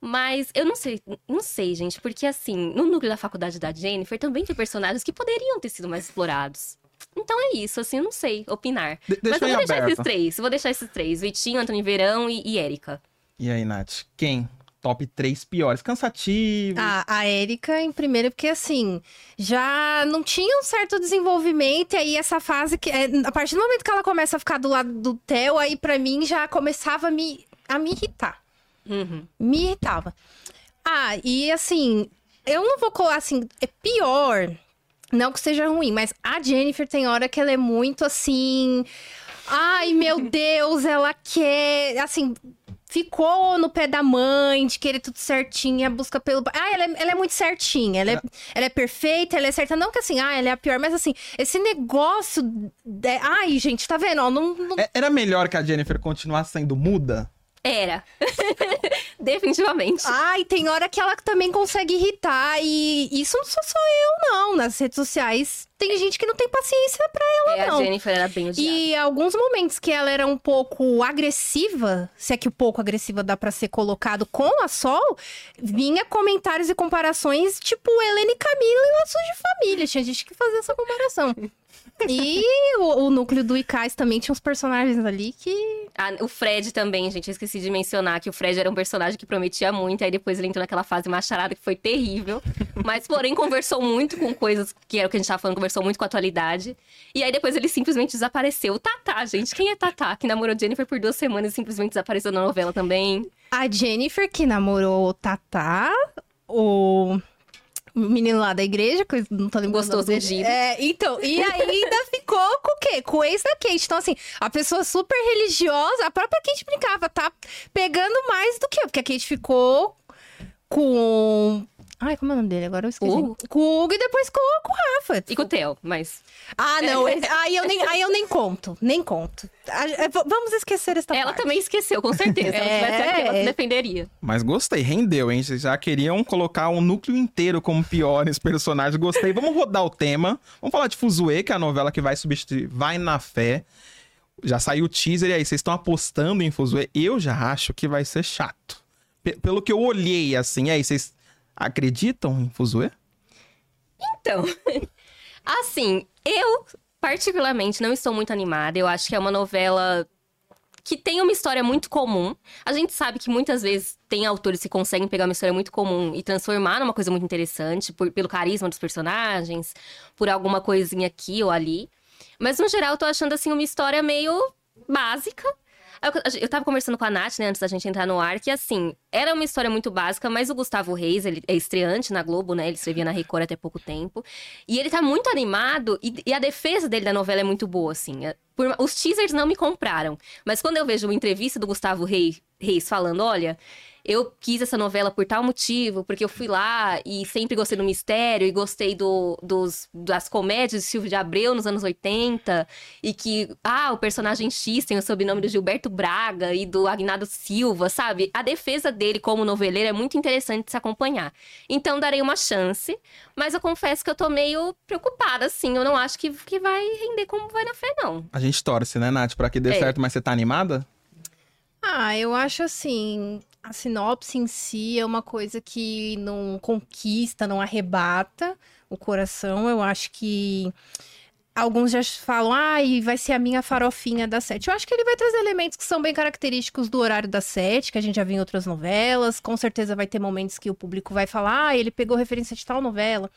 Mas eu não sei, não sei, gente, porque assim, no núcleo da faculdade da Jennifer também tem personagens que poderiam ter sido mais explorados. Então é isso, assim, eu não sei opinar. De- Mas eu vou deixar aberto. esses três, vou deixar esses três: Vitinho, Antônio Verão e, e Érica. E aí, Nath? Quem? Top 3 piores. Cansativo. A, a Erika em primeiro, porque assim, já não tinha um certo desenvolvimento, e aí essa fase que. é, a partir do momento que ela começa a ficar do lado do Theo, aí pra mim já começava a me, a me irritar. Uhum. Me irritava. Ah, e assim, eu não vou colar assim, é pior. Não que seja ruim, mas a Jennifer tem hora que ela é muito assim. Ai, meu Deus, ela quer. Assim, ficou no pé da mãe, de querer tudo certinho, a busca pelo. Ah, ela é, ela é muito certinha, ela é, ela é perfeita, ela é certa. Não que assim, ah, ela é a pior, mas assim, esse negócio. De... Ai, gente, tá vendo? Ó, não, não... É- Era melhor que a Jennifer continuasse sendo muda? Era. <laughs> Definitivamente. Ai, tem hora que ela também consegue irritar. E isso não sou só eu, não. Nas redes sociais tem gente que não tem paciência pra ela, É, não. a Jennifer era bem odiada. E alguns momentos que ela era um pouco agressiva, se é que o pouco agressiva dá pra ser colocado com a Sol, vinha comentários e comparações tipo Helene e Camila e Laços de Família. Tinha gente que fazia essa comparação. <laughs> E o, o núcleo do Icais também tinha uns personagens ali que. Ah, o Fred também, gente. Eu esqueci de mencionar que o Fred era um personagem que prometia muito. Aí depois ele entrou naquela fase macharada que foi terrível. Mas, porém, conversou muito com coisas que era o que a gente tava falando, conversou muito com a atualidade. E aí depois ele simplesmente desapareceu. O Tatá, gente. Quem é Tatá? Que namorou Jennifer por duas semanas e simplesmente desapareceu na novela também. A Jennifer, que namorou o Tatá, o. o menino lá da igreja, que não tô lembrando. Gostoso ungido. É, então, e ainda <laughs> ficou com o quê? Com o ex da Kate. Então, assim, a pessoa super religiosa, a própria Kate brincava, tá pegando mais do que eu, porque a Kate ficou com. Ai, como é o nome dele? Agora eu esqueci. Hugo. Com o Hugo e depois com, com o Rafa. E com o Theo, mas. Ah, não. <laughs> aí, eu nem, aí eu nem conto. Nem conto. É, Vamos esquecer esta Ela parte. também esqueceu, com certeza. Se ela <laughs> tivesse aqui, ela É. defenderia. Mas gostei, rendeu, hein? Vocês já queriam colocar um núcleo inteiro como piores personagens. Gostei. Vamos rodar o tema. Vamos falar de Fuzue, que é a novela que vai substituir Vai na Fé. Já saiu o teaser e aí, vocês estão apostando em Fuzue? Eu já acho que vai ser chato. Pe- pelo que eu olhei, assim, e aí, vocês acreditam em Fuzue? Então, <laughs> assim, eu particularmente não estou muito animada. Eu acho que é uma novela que tem uma história muito comum. A gente sabe que muitas vezes tem autores que conseguem pegar uma história muito comum e transformar numa coisa muito interessante, por- pelo carisma dos personagens, por alguma coisinha aqui ou ali. Mas no geral, eu tô achando assim uma história meio básica. Eu, tava conversando com a Nath, né, antes da gente entrar no ar, que assim, era uma história muito básica, mas o Gustavo Reis, ele é estreante na Globo, né? Ele escrevia na Record até pouco tempo. E ele tá muito animado e, e a defesa dele da novela é muito boa, assim. É- por- os teasers não me compraram. Mas quando eu vejo uma entrevista do Gustavo Reis, Reis falando, olha. Eu quis essa novela por tal motivo, porque eu fui lá e sempre gostei do mistério e gostei do, dos, das comédias de Silvio de Abreu nos anos 80. E que, ah, o personagem X tem o sobrenome do Gilberto Braga e do Agnado Silva, sabe? A defesa dele como noveleiro é muito interessante de se acompanhar. Então, darei uma chance, mas eu confesso que eu tô meio preocupada, assim. Eu não acho que, que vai render como vai na fé, não. A gente torce, né, Nath, pra que dê É. certo, mas você tá animada? Ah, eu acho assim, a sinopse em si é uma coisa que não conquista, não arrebata o coração. Eu acho que alguns já falam, ah, e vai ser a minha farofinha da sete. Eu acho que ele vai trazer elementos que são bem característicos do horário da sete, que a gente já viu em outras novelas. Com certeza vai ter momentos que o público vai falar, ah, ele pegou referência de tal novela.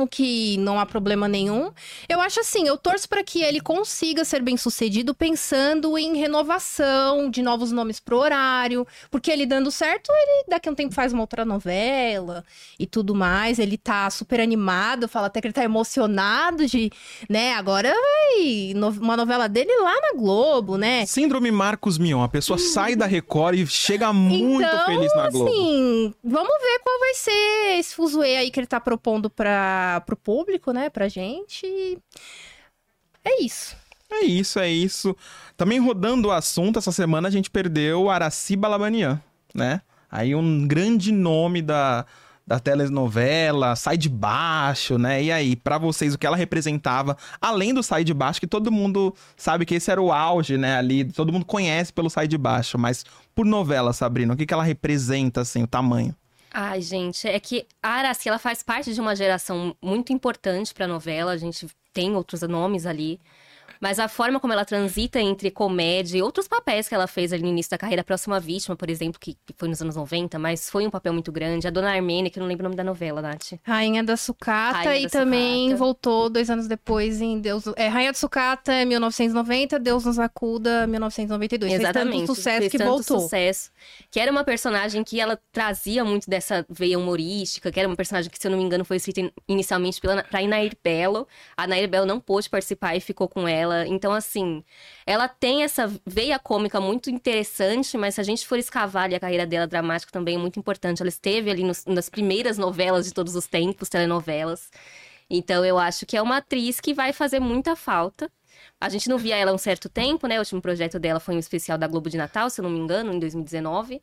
O que não há problema nenhum. Eu acho assim, eu torço para que ele consiga ser bem sucedido pensando em renovação de novos nomes pro horário. Porque ele dando certo, ele daqui a um tempo faz uma outra novela e tudo mais. Ele tá super animado, fala até que ele tá emocionado de, né? Agora vai uma novela dele lá na Globo, né? Síndrome Marcos Mion. A pessoa sai da Record e chega muito então, feliz na Globo. assim, vamos ver qual vai ser esse fuzuê aí que ele tá propondo para pro público, né? Pra gente. É isso. É isso, é isso. Também rodando o assunto, essa semana a gente perdeu Araci Balabanian, né? Aí um grande nome da, da telenovela, Sai de Baixo, né? E aí, pra vocês, o que ela representava, além do Sai de Baixo, que todo mundo sabe que esse era o auge, né? Ali, todo mundo conhece pelo Sai de Baixo, mas por novela, Sabrina, o que, que ela representa, assim, o tamanho? Ai, gente, é que a Araci, ela faz parte de uma geração muito importante pra novela. A gente tem outros nomes ali. Mas a forma como ela transita entre comédia e outros papéis que ela fez ali no início da carreira, a Próxima Vítima, por exemplo, que, que foi nos anos 90, mas foi um papel muito grande. A Dona Armênia, que eu não lembro o nome da novela, Nath. Rainha da Sucata Rainha e da também Sucata. voltou dois anos depois em Deus. É, Rainha da Sucata é 1990, Deus nos acuda 1992. Exatamente. Fez tanto sucesso Fez que tanto voltou. sucesso. Que era uma personagem que ela trazia muito dessa veia humorística, que era uma personagem que, se eu não me engano, foi escrita in- inicialmente pela, pra Inair Belo. A Nair Belo não pôde participar e ficou com ela. Ela. Então, assim, ela tem essa veia cômica muito interessante, mas se a gente for escavar ali a carreira dela dramática também é muito importante. Ela esteve ali nos, nas primeiras novelas de todos os tempos, telenovelas. Então, eu acho que é uma atriz que vai fazer muita falta. A gente não via ela há um certo tempo, né? O último projeto dela foi um especial da Globo de Natal, se eu não me engano, em 2019.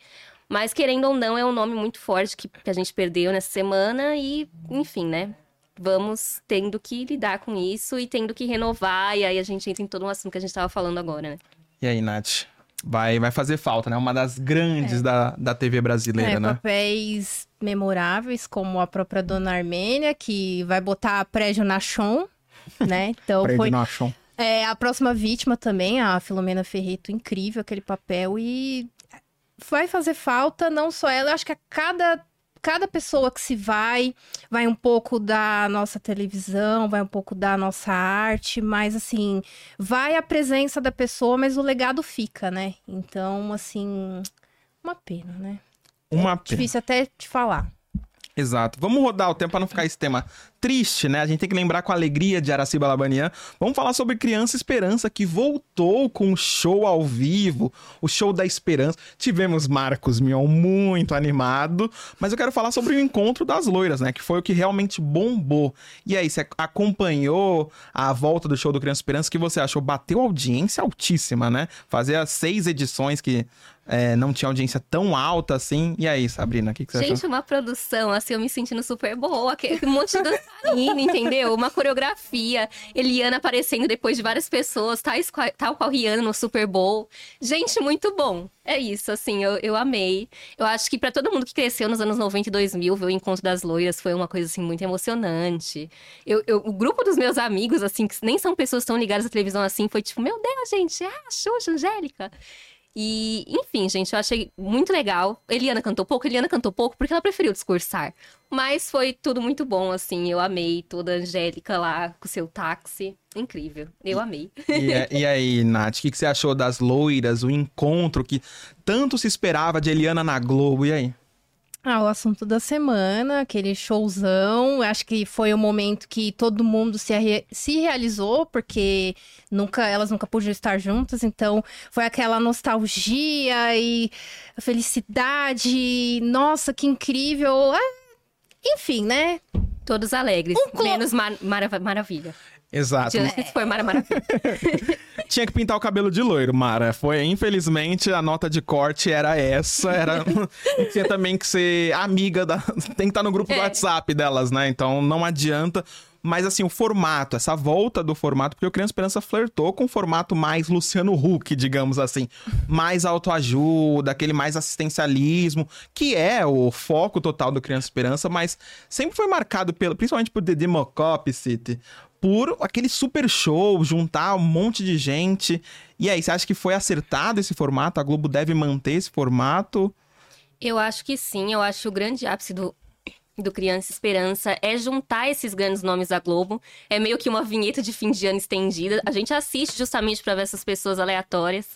Mas, querendo ou não, é um nome muito forte que, que a gente perdeu nessa semana e, enfim, né? Vamos tendo que lidar com isso e tendo que renovar. E aí a gente entra em todo um assunto que a gente estava falando agora, né? E aí, Nath? Vai, vai fazer falta, né? Uma das grandes é. da, da TV brasileira, é, né? Papéis memoráveis, como a própria Dona Armênia, que vai botar a Prédio Nachon, <laughs> né? Então Prédio foi... Nachon. É, a próxima vítima também, a Filomena Ferreto, incrível aquele papel. E vai fazer falta não só ela, eu acho que a cada cada pessoa que se vai, vai um pouco da nossa televisão, vai um pouco da nossa arte, mas assim, vai a presença da pessoa, mas o legado fica, né? Então, assim, uma pena, né? Uma é pena. Difícil até te falar. Exato. Vamos rodar o tempo para não ficar esse tema triste, né? A gente tem que lembrar com a alegria de Araciba Labanian. Vamos falar sobre Criança Esperança, que voltou com o show ao vivo, o show da esperança. Tivemos Marcos Mion muito animado, mas eu quero falar sobre o encontro das loiras, né? Que foi o que realmente bombou. E aí, você acompanhou a volta do show do Criança Esperança? que você achou? Bateu audiência altíssima, né? Fazer as seis edições que é, não tinha audiência tão alta assim. E aí, Sabrina, o que, que você Gente, achou? uma produção, assim, eu me sentindo super boa. Um monte de dançarina, entendeu? Uma coreografia. Eliana aparecendo depois de várias pessoas, tais, tal qual Rihanna no Super Bowl. Gente, muito bom. É isso, assim, eu, eu amei. Eu acho que para todo mundo que cresceu nos anos 90 e 2000, ver o Encontro das Loiras foi uma coisa, assim, muito emocionante. Eu, eu, o grupo dos meus amigos, assim, que nem são pessoas tão ligadas à televisão assim, foi tipo, meu Deus, gente, é a Xuxa, Angélica. E, enfim, gente, eu achei muito legal. Eliana cantou pouco, Eliana cantou pouco porque ela preferiu discursar. Mas foi tudo muito bom, assim. Eu amei toda a Angélica lá com seu táxi. Incrível. Eu amei. E, é, e aí, Nath, o que, que você achou das loiras, o encontro que tanto se esperava de Eliana na Globo? E aí? Ah, o assunto da semana, aquele showzão. Acho que foi o momento que todo mundo se, se realizou, porque nunca elas nunca podiam estar juntas. Então, foi aquela nostalgia e felicidade. Nossa, que incrível. Ah, enfim, né? Todos alegres, um menos mar Maravilha. Exato. Tinha que for Mara Maravilha. <laughs> Tinha que pintar o cabelo de loiro, Mara. Foi, infelizmente, a nota de corte era essa. Era... <laughs> tinha também que ser amiga da. Tem que estar no grupo é. do WhatsApp delas, né? Então não adianta. Mas assim, o formato, essa volta do formato, porque o Criança Esperança flertou com o formato mais Luciano Huck, digamos assim. Mais autoajuda, aquele mais assistencialismo, que é o foco total do Criança Esperança, mas sempre foi marcado pelo, principalmente por The Democop City, por aquele super show, juntar um monte de gente. E aí, você acha que foi acertado esse formato? A Globo deve manter esse formato? Eu acho que sim. Eu acho que o grande ápice do, do Criança Esperança é juntar esses grandes nomes da Globo. É meio que uma vinheta de fim de ano estendida. A gente assiste justamente para ver essas pessoas aleatórias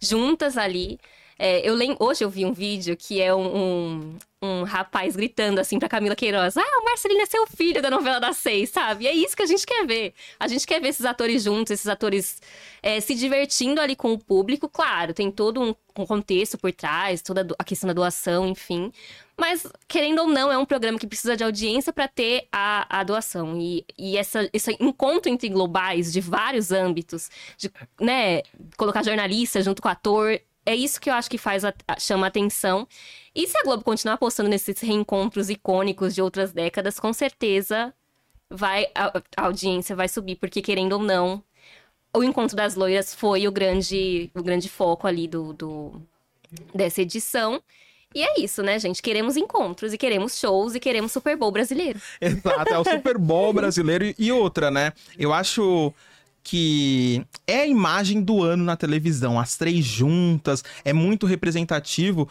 juntas ali. É, eu lembro, hoje eu vi um vídeo que é um, um, um, rapaz gritando assim pra Camila Queiroz: Ah, o Marcelino é seu filho da novela das seis, sabe? E é isso que a gente quer ver. A gente quer ver esses atores juntos, esses atores é, se divertindo ali com o público. Claro, tem todo um, um contexto por trás, toda a questão da doação, enfim. Mas, querendo ou não, é um programa que precisa de audiência para ter a, a doação. E, e essa, esse encontro entre globais de vários âmbitos, de né, colocar jornalista junto com ator, é isso que eu acho que faz a, a, chama atenção. E se a Globo continuar apostando nesses reencontros icônicos de outras décadas, com certeza vai a, a, audiência vai subir, porque querendo ou não, o encontro das loiras foi o grande, o grande foco ali do, do dessa edição. E é isso, né, gente? Queremos encontros e queremos shows e queremos Super Bowl brasileiro. Exato, é o Super Bowl <laughs> brasileiro e outra, né? Eu acho que é a imagem do ano na televisão, as três juntas, é muito representativo.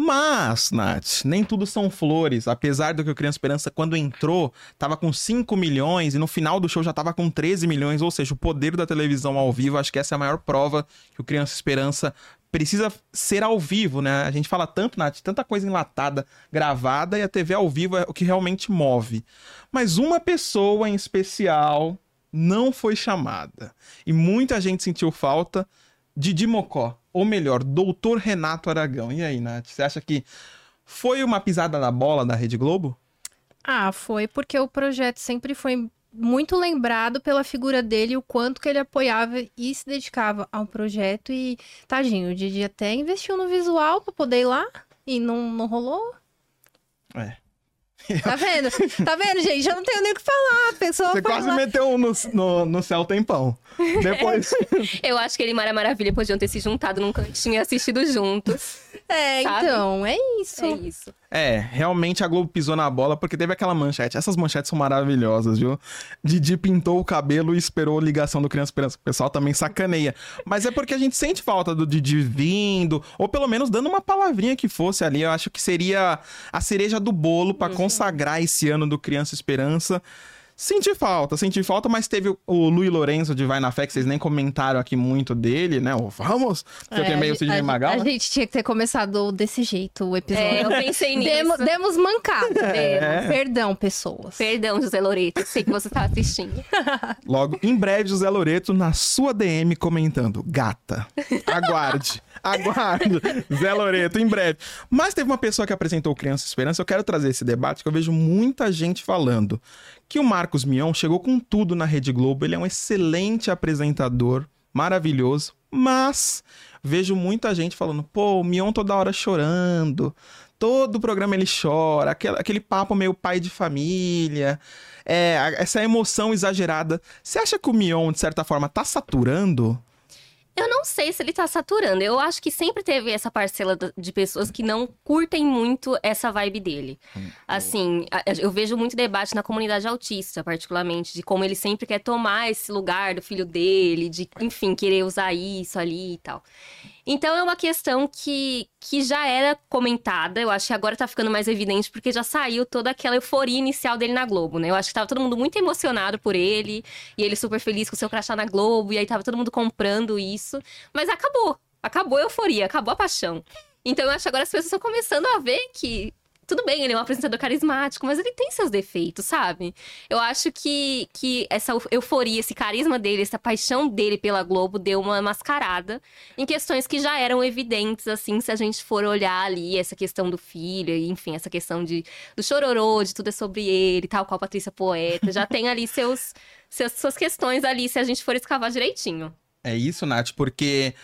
Mas, Nath, nem tudo são flores. Apesar do que o Criança Esperança, quando entrou, tava com 5 milhões e no final do show já tava com 13 milhões. Ou seja, o poder da televisão ao vivo, acho que essa é a maior prova que o Criança Esperança precisa ser ao vivo, né? A gente fala tanto, Nath, tanta coisa enlatada, gravada, e a TV ao vivo é o que realmente move. Mas uma pessoa em especial não foi chamada. E muita gente sentiu falta de Dimocó, ou melhor, Doutor Renato Aragão. E aí, Nath, você acha que foi uma pisada na bola da Rede Globo? Ah, foi porque o projeto sempre foi muito lembrado pela figura dele, o quanto que ele apoiava e se dedicava ao projeto. E, tadinho, o Didi até investiu no visual pra poder ir lá e não, não rolou. É. <laughs> Tá vendo? Tá vendo, gente? Eu não tenho nem o que falar. A pessoa Você quase lá. meteu um no, no, no céu tempão. <laughs> Depois. Eu acho que ele e Mara Maravilha podiam ter se juntado num cantinho e assistido juntos. É, Sabe? então, é isso. É isso. É, realmente a Globo pisou na bola porque teve aquela manchete. Essas manchetes são maravilhosas, viu? Didi pintou o cabelo e esperou ligação do Criança Esperança. O pessoal também sacaneia. Mas é porque a gente sente falta do Didi vindo, ou pelo menos dando uma palavrinha que fosse ali. Eu acho que seria a cereja do bolo pra consagrar esse ano do Criança Esperança. Senti falta, senti falta, mas teve o- o Luiz Lourenço de Vai na Fé, que vocês nem comentaram aqui muito dele, né? O Vamos! Porque eu É, tenho meio o Sidney a- Magal. a né? gente tinha que ter começado desse jeito o episódio. É, eu pensei <laughs> nisso. Demos, demos mancada. É. Perdão, pessoas. Perdão, José Loreto, sei que você tá assistindo. Logo, em breve, José Loreto na sua DM comentando: Gata, <laughs> aguarde, aguarde, <laughs> Zé Loreto, em breve. Mas teve uma pessoa que apresentou Criança Esperança, eu quero trazer esse debate que eu vejo muita gente falando. Que o Marcos Mion chegou com tudo na Rede Globo, ele é um excelente apresentador, maravilhoso, mas vejo muita gente falando: pô, o Mion toda hora chorando. Todo o programa ele chora, aquele, aquele papo meio pai de família, é, essa emoção exagerada. Você acha que o Mion, de certa forma, tá saturando? Eu não sei se ele tá saturando. Eu acho que sempre teve essa parcela de pessoas que não curtem muito essa vibe dele. Assim, a- eu vejo muito debate na comunidade autista, particularmente, de como ele sempre quer tomar esse lugar do filho dele, de, enfim, querer usar isso ali e tal. Então é uma questão que, que já era comentada, eu acho que agora tá ficando mais evidente porque já saiu toda aquela euforia inicial dele na Globo, né? Eu acho que tava todo mundo muito emocionado por ele, e ele super feliz com o seu crachá na Globo, e aí tava todo mundo comprando isso, mas acabou. Acabou a euforia, acabou a paixão. Então eu acho que agora as pessoas estão começando a ver que tudo bem, ele é um apresentador carismático, mas ele tem seus defeitos, sabe? Eu acho que, que essa euforia, esse carisma dele, essa paixão dele pela Globo deu uma mascarada em questões que já eram evidentes, assim, se a gente for olhar ali essa questão do filho, enfim, essa questão de, do chororô, de tudo é sobre ele, tal qual Patrícia Poeta. Já tem ali seus, seus, suas questões ali, se a gente for escavar direitinho. É isso, Nath, porque.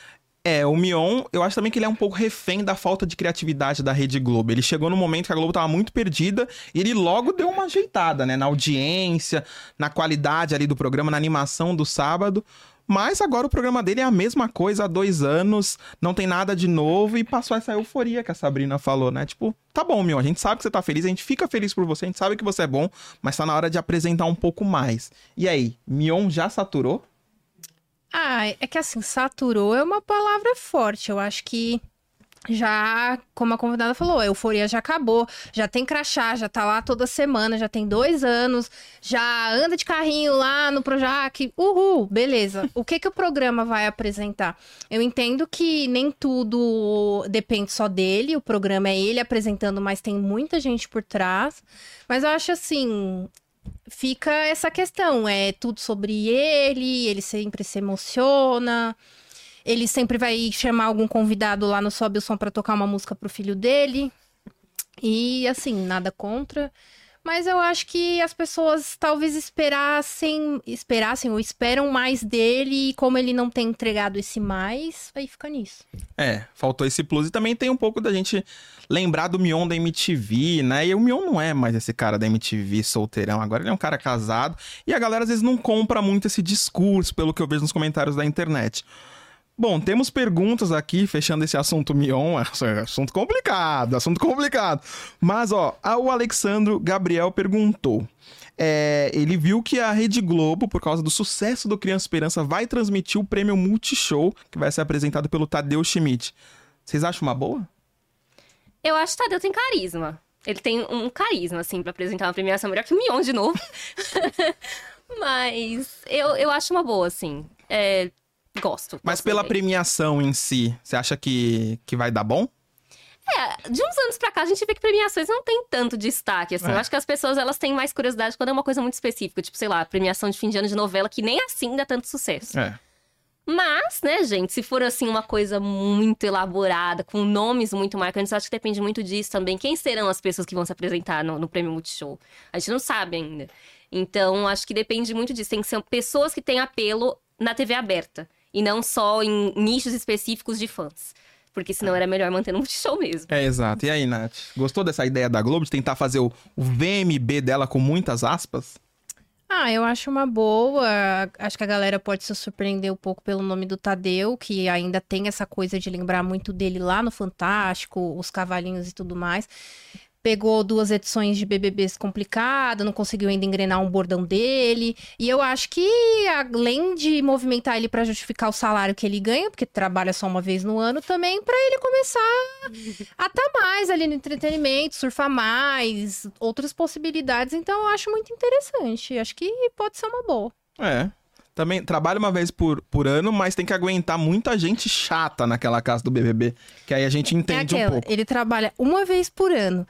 É, o Mion, eu acho também que ele é um pouco refém da falta de criatividade da Rede Globo. Ele chegou no momento que a Globo tava muito perdida e ele logo deu uma ajeitada, né? Na audiência, na qualidade ali do programa, na animação do sábado. Mas agora o programa dele é a mesma coisa há dois anos, não tem nada de novo e passou essa euforia que a Sabrina falou, né? Tipo, tá bom, Mion, a gente sabe que você tá feliz, a gente fica feliz por você, a gente sabe que você é bom, mas tá na hora de apresentar um pouco mais. E aí, Mion já saturou? Ah, é que assim, saturou é uma palavra forte. Eu acho que já, como a convidada falou, a euforia já acabou, já tem crachá, já tá lá toda semana, já tem dois anos, já anda de carrinho lá no Projac, uhul, beleza. <laughs> O que que o programa vai apresentar? Eu entendo que nem tudo depende só dele, o programa é ele apresentando, mas tem muita gente por trás. Mas eu acho assim, fica essa questão, é tudo sobre ele, ele sempre se emociona. Ele sempre vai chamar algum convidado lá no Sobe o Som pra tocar uma música pro filho dele. E assim, nada contra. Mas eu acho que as pessoas talvez esperassem, esperassem ou esperam mais dele, e como ele não tem entregado esse mais, aí fica nisso. É, faltou esse plus. E também tem um pouco da gente lembrar do Mion da MTV, né? E o Mion não é mais esse cara da MTV solteirão. Agora ele é um cara casado. E a galera às vezes não compra muito esse discurso, pelo que eu vejo nos comentários da internet. Bom, temos perguntas aqui, fechando esse assunto Mion. <laughs> Assunto complicado, assunto complicado. Mas, ó, o Alexandro Gabriel perguntou. É, ele viu que a Rede Globo, por causa do sucesso do Criança Esperança, vai transmitir o prêmio Multishow, que vai ser apresentado pelo Tadeu Schmidt. Vocês acham uma boa? Eu acho que Tadeu tem carisma. Ele tem um carisma, assim, pra apresentar uma premiação melhor que o Mion de novo. <laughs> Mas eu, eu acho uma boa, assim. É, gosto. Mas gosto pela dele. premiação em si, você acha que, que vai dar bom? É, de uns anos pra cá a gente vê que premiações não tem tanto destaque, assim. É. Eu acho que as pessoas, elas têm mais curiosidade quando é uma coisa muito específica. Tipo, sei lá, premiação de fim de ano de novela, que nem assim dá tanto sucesso. É. Mas, né, gente, se for assim uma coisa muito elaborada, com nomes muito marcantes, acho que depende muito disso também. Quem serão as pessoas que vão se apresentar no, no Prêmio Multishow? A gente não sabe ainda. Então, acho que depende muito disso. Tem que ser pessoas que têm apelo na TV aberta. E não só em nichos específicos de fãs. Porque senão era melhor manter no Multishow <laughs> mesmo. É, exato. E aí, Nath? Gostou dessa ideia da Globo de tentar fazer o, o VMB dela com muitas aspas? Ah, eu acho uma boa. Acho que a galera pode se surpreender um pouco pelo nome do Tadeu, que ainda tem essa coisa de lembrar muito dele lá no Fantástico, os cavalinhos e tudo mais. Pegou duas edições de BBBs complicado, não conseguiu ainda engrenar um bordão dele. E eu acho que, além de movimentar ele pra justificar o salário que ele ganha, porque trabalha só uma vez no ano, também pra ele começar a estar mais ali no entretenimento, surfar mais, outras possibilidades. Então eu acho muito interessante. Acho que pode ser uma boa. É. Também trabalha uma vez por, por ano, mas tem que aguentar muita gente chata naquela casa do BBB. Que aí a gente entende é um aquela, pouco. ele trabalha uma vez por ano.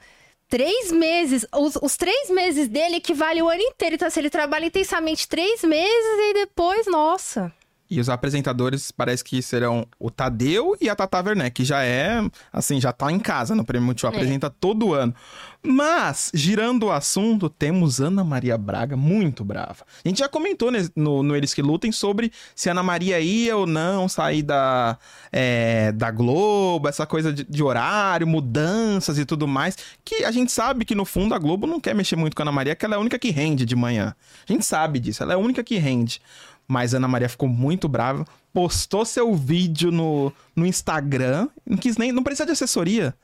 Três meses, os, os três meses dele equivale o ano inteiro. Então, se ele trabalha intensamente três meses e depois, nossa. E os apresentadores parece que serão o Tadeu e a Tata Werneck, que já é, assim, já tá em casa no Prêmio Multishow, É. apresenta todo ano. Mas, girando o assunto, temos Ana Maria Braga muito brava. A gente já comentou no, no Eles Que Lutem sobre se Ana Maria ia ou não sair da, é, da Globo, essa coisa de, de horário, mudanças e tudo mais. Que a gente sabe que no fundo a Globo não quer mexer muito com a Ana Maria, que ela é a única que rende de manhã. A gente sabe disso, ela é a única que rende. Mas Ana Maria ficou muito brava, postou seu vídeo no, no Instagram, não quis nem, não precisa de assessoria.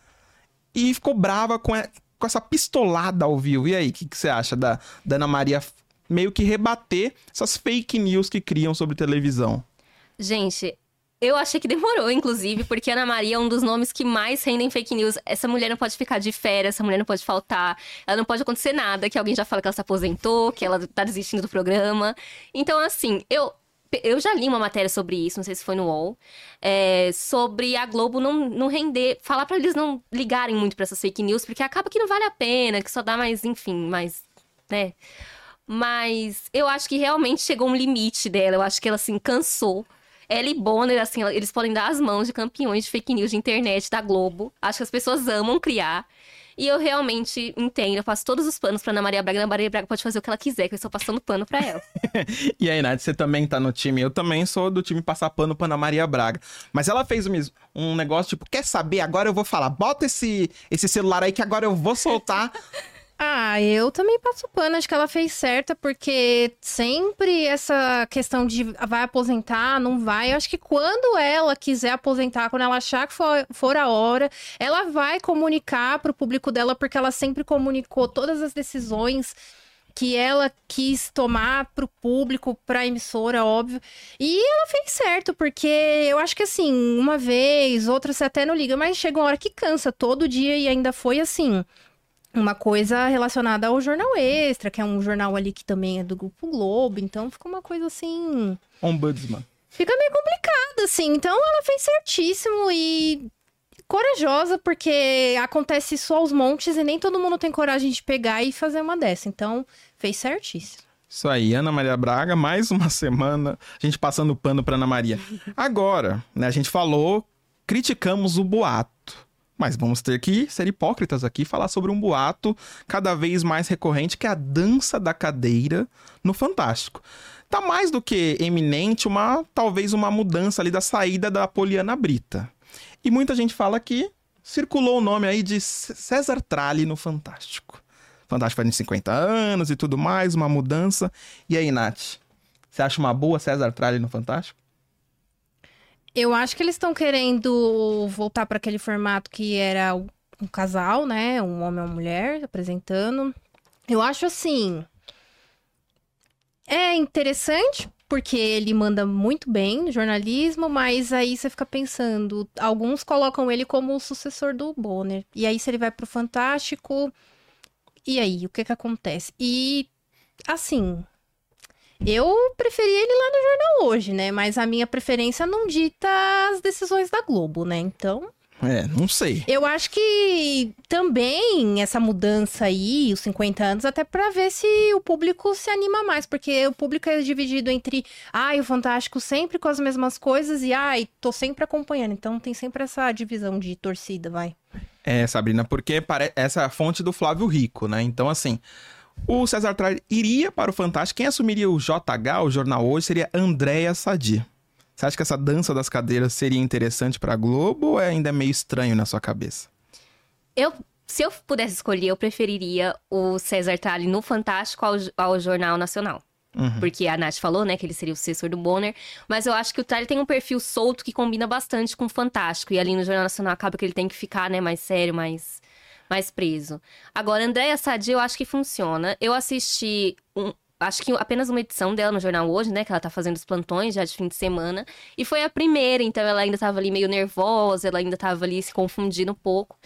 E ficou brava com, com essa pistolada ao vivo. E aí, o que, que você acha da, da Ana Maria meio que rebater essas fake news que criam sobre televisão? Gente, eu achei que demorou, inclusive, porque Ana Maria é um dos nomes que mais rendem fake news. Essa mulher não pode ficar de férias, essa mulher não pode faltar, ela não pode acontecer nada, que alguém já fala que ela se aposentou, que ela tá desistindo do programa. Então, assim, eu. Eu já li uma matéria sobre isso, não sei se foi no UOL, é, sobre a Globo não, não render, falar pra eles não ligarem muito pra essas fake news, porque acaba que não vale a pena, que só dá mais, enfim, mais, né? Mas eu acho que realmente chegou um limite dela. Eu acho que ela, assim, cansou. Ela Bonner, assim, eles podem dar as mãos de campeões de fake news de internet da Globo. Acho que as pessoas amam criar. E eu realmente entendo, eu passo todos os panos pra Ana Maria Braga. Ana Maria Braga pode fazer o que ela quiser, que eu estou passando pano pra ela. <laughs> E aí, Nath, você também tá no time? Eu também sou do time passar pano pra Ana Maria Braga. Mas ela fez um, um negócio tipo, quer saber? Agora eu vou falar. Bota esse, esse celular aí que agora eu vou soltar. Ah, eu também passo pano, acho que ela fez certa, porque sempre essa questão de vai aposentar, não vai. Eu acho que quando ela quiser aposentar, quando ela achar que for, for a hora, ela vai comunicar pro público dela, porque ela sempre comunicou todas as decisões que ela quis tomar pro público, pra emissora, óbvio. E ela fez certo, porque eu acho que assim, uma vez, outra você até não liga, mas chega uma hora que cansa todo dia e ainda foi assim uma coisa relacionada ao Jornal Extra, que é um jornal ali que também é do Grupo Globo, então fica uma coisa assim. Ombudsman. Fica meio complicado, assim. Então ela fez certíssimo e corajosa, porque acontece isso aos montes e nem todo mundo tem coragem de pegar e fazer uma dessa. Então, fez certíssimo. Isso aí, Ana Maria Braga, mais uma <laughs> semana, a gente passando pano pra Ana Maria. Agora, né, a gente falou, criticamos o boato. Mas vamos ter que ser hipócritas aqui e falar sobre um boato cada vez mais recorrente, que é a dança da cadeira no Fantástico. Tá mais do que eminente uma, talvez uma mudança ali da saída da Poliana Brita. E muita gente fala que circulou o nome aí de César Tralli no Fantástico. Fantástico faz 50 anos e tudo mais, uma mudança. E aí, Nath? Você acha uma boa César Tralli no Fantástico? Eu acho que eles estão querendo voltar para aquele formato que era um casal, né? Um homem e uma mulher apresentando. Eu acho assim. É interessante, porque ele manda muito bem no jornalismo, mas aí você fica pensando. Alguns colocam ele como o sucessor do Bonner. E aí, se ele vai pro Fantástico. E aí, o que que acontece? E, assim. Eu preferi ele lá no jornal hoje, né? Mas a minha preferência não dita as decisões da Globo, né? Então, É, não sei. Eu acho que também essa mudança aí, os 50 anos, até pra ver se o público se anima mais, porque o público é dividido entre, ai, o Fantástico sempre com as mesmas coisas e, ai, tô sempre acompanhando. Então tem sempre essa divisão de torcida, vai. É, Sabrina, porque essa é a fonte do Flávio Rico, né? Então, assim, o César Tralli iria para o Fantástico. Quem assumiria o JH, o jornal hoje, seria Andréa Sadi. Você acha que essa dança das cadeiras seria interessante para a Globo ou é ainda meio estranho na sua cabeça? Eu, se eu pudesse escolher, eu preferiria o César Tralli no Fantástico ao, ao Jornal Nacional. Uhum. Porque a Nath falou, né, que ele seria o sucessor do Bonner. Mas eu acho que o Tralli tem um perfil solto que combina bastante com o Fantástico. E ali no Jornal Nacional acaba que ele tem que ficar, né, mais sério, mais, mais preso. Agora, Andréia Sadi, eu acho que funciona. Eu assisti um, acho que apenas uma edição dela no jornal hoje, né? Que ela tá fazendo os plantões já de fim de semana. E foi a primeira, então ela ainda tava ali meio nervosa, ela ainda tava ali se confundindo um pouco.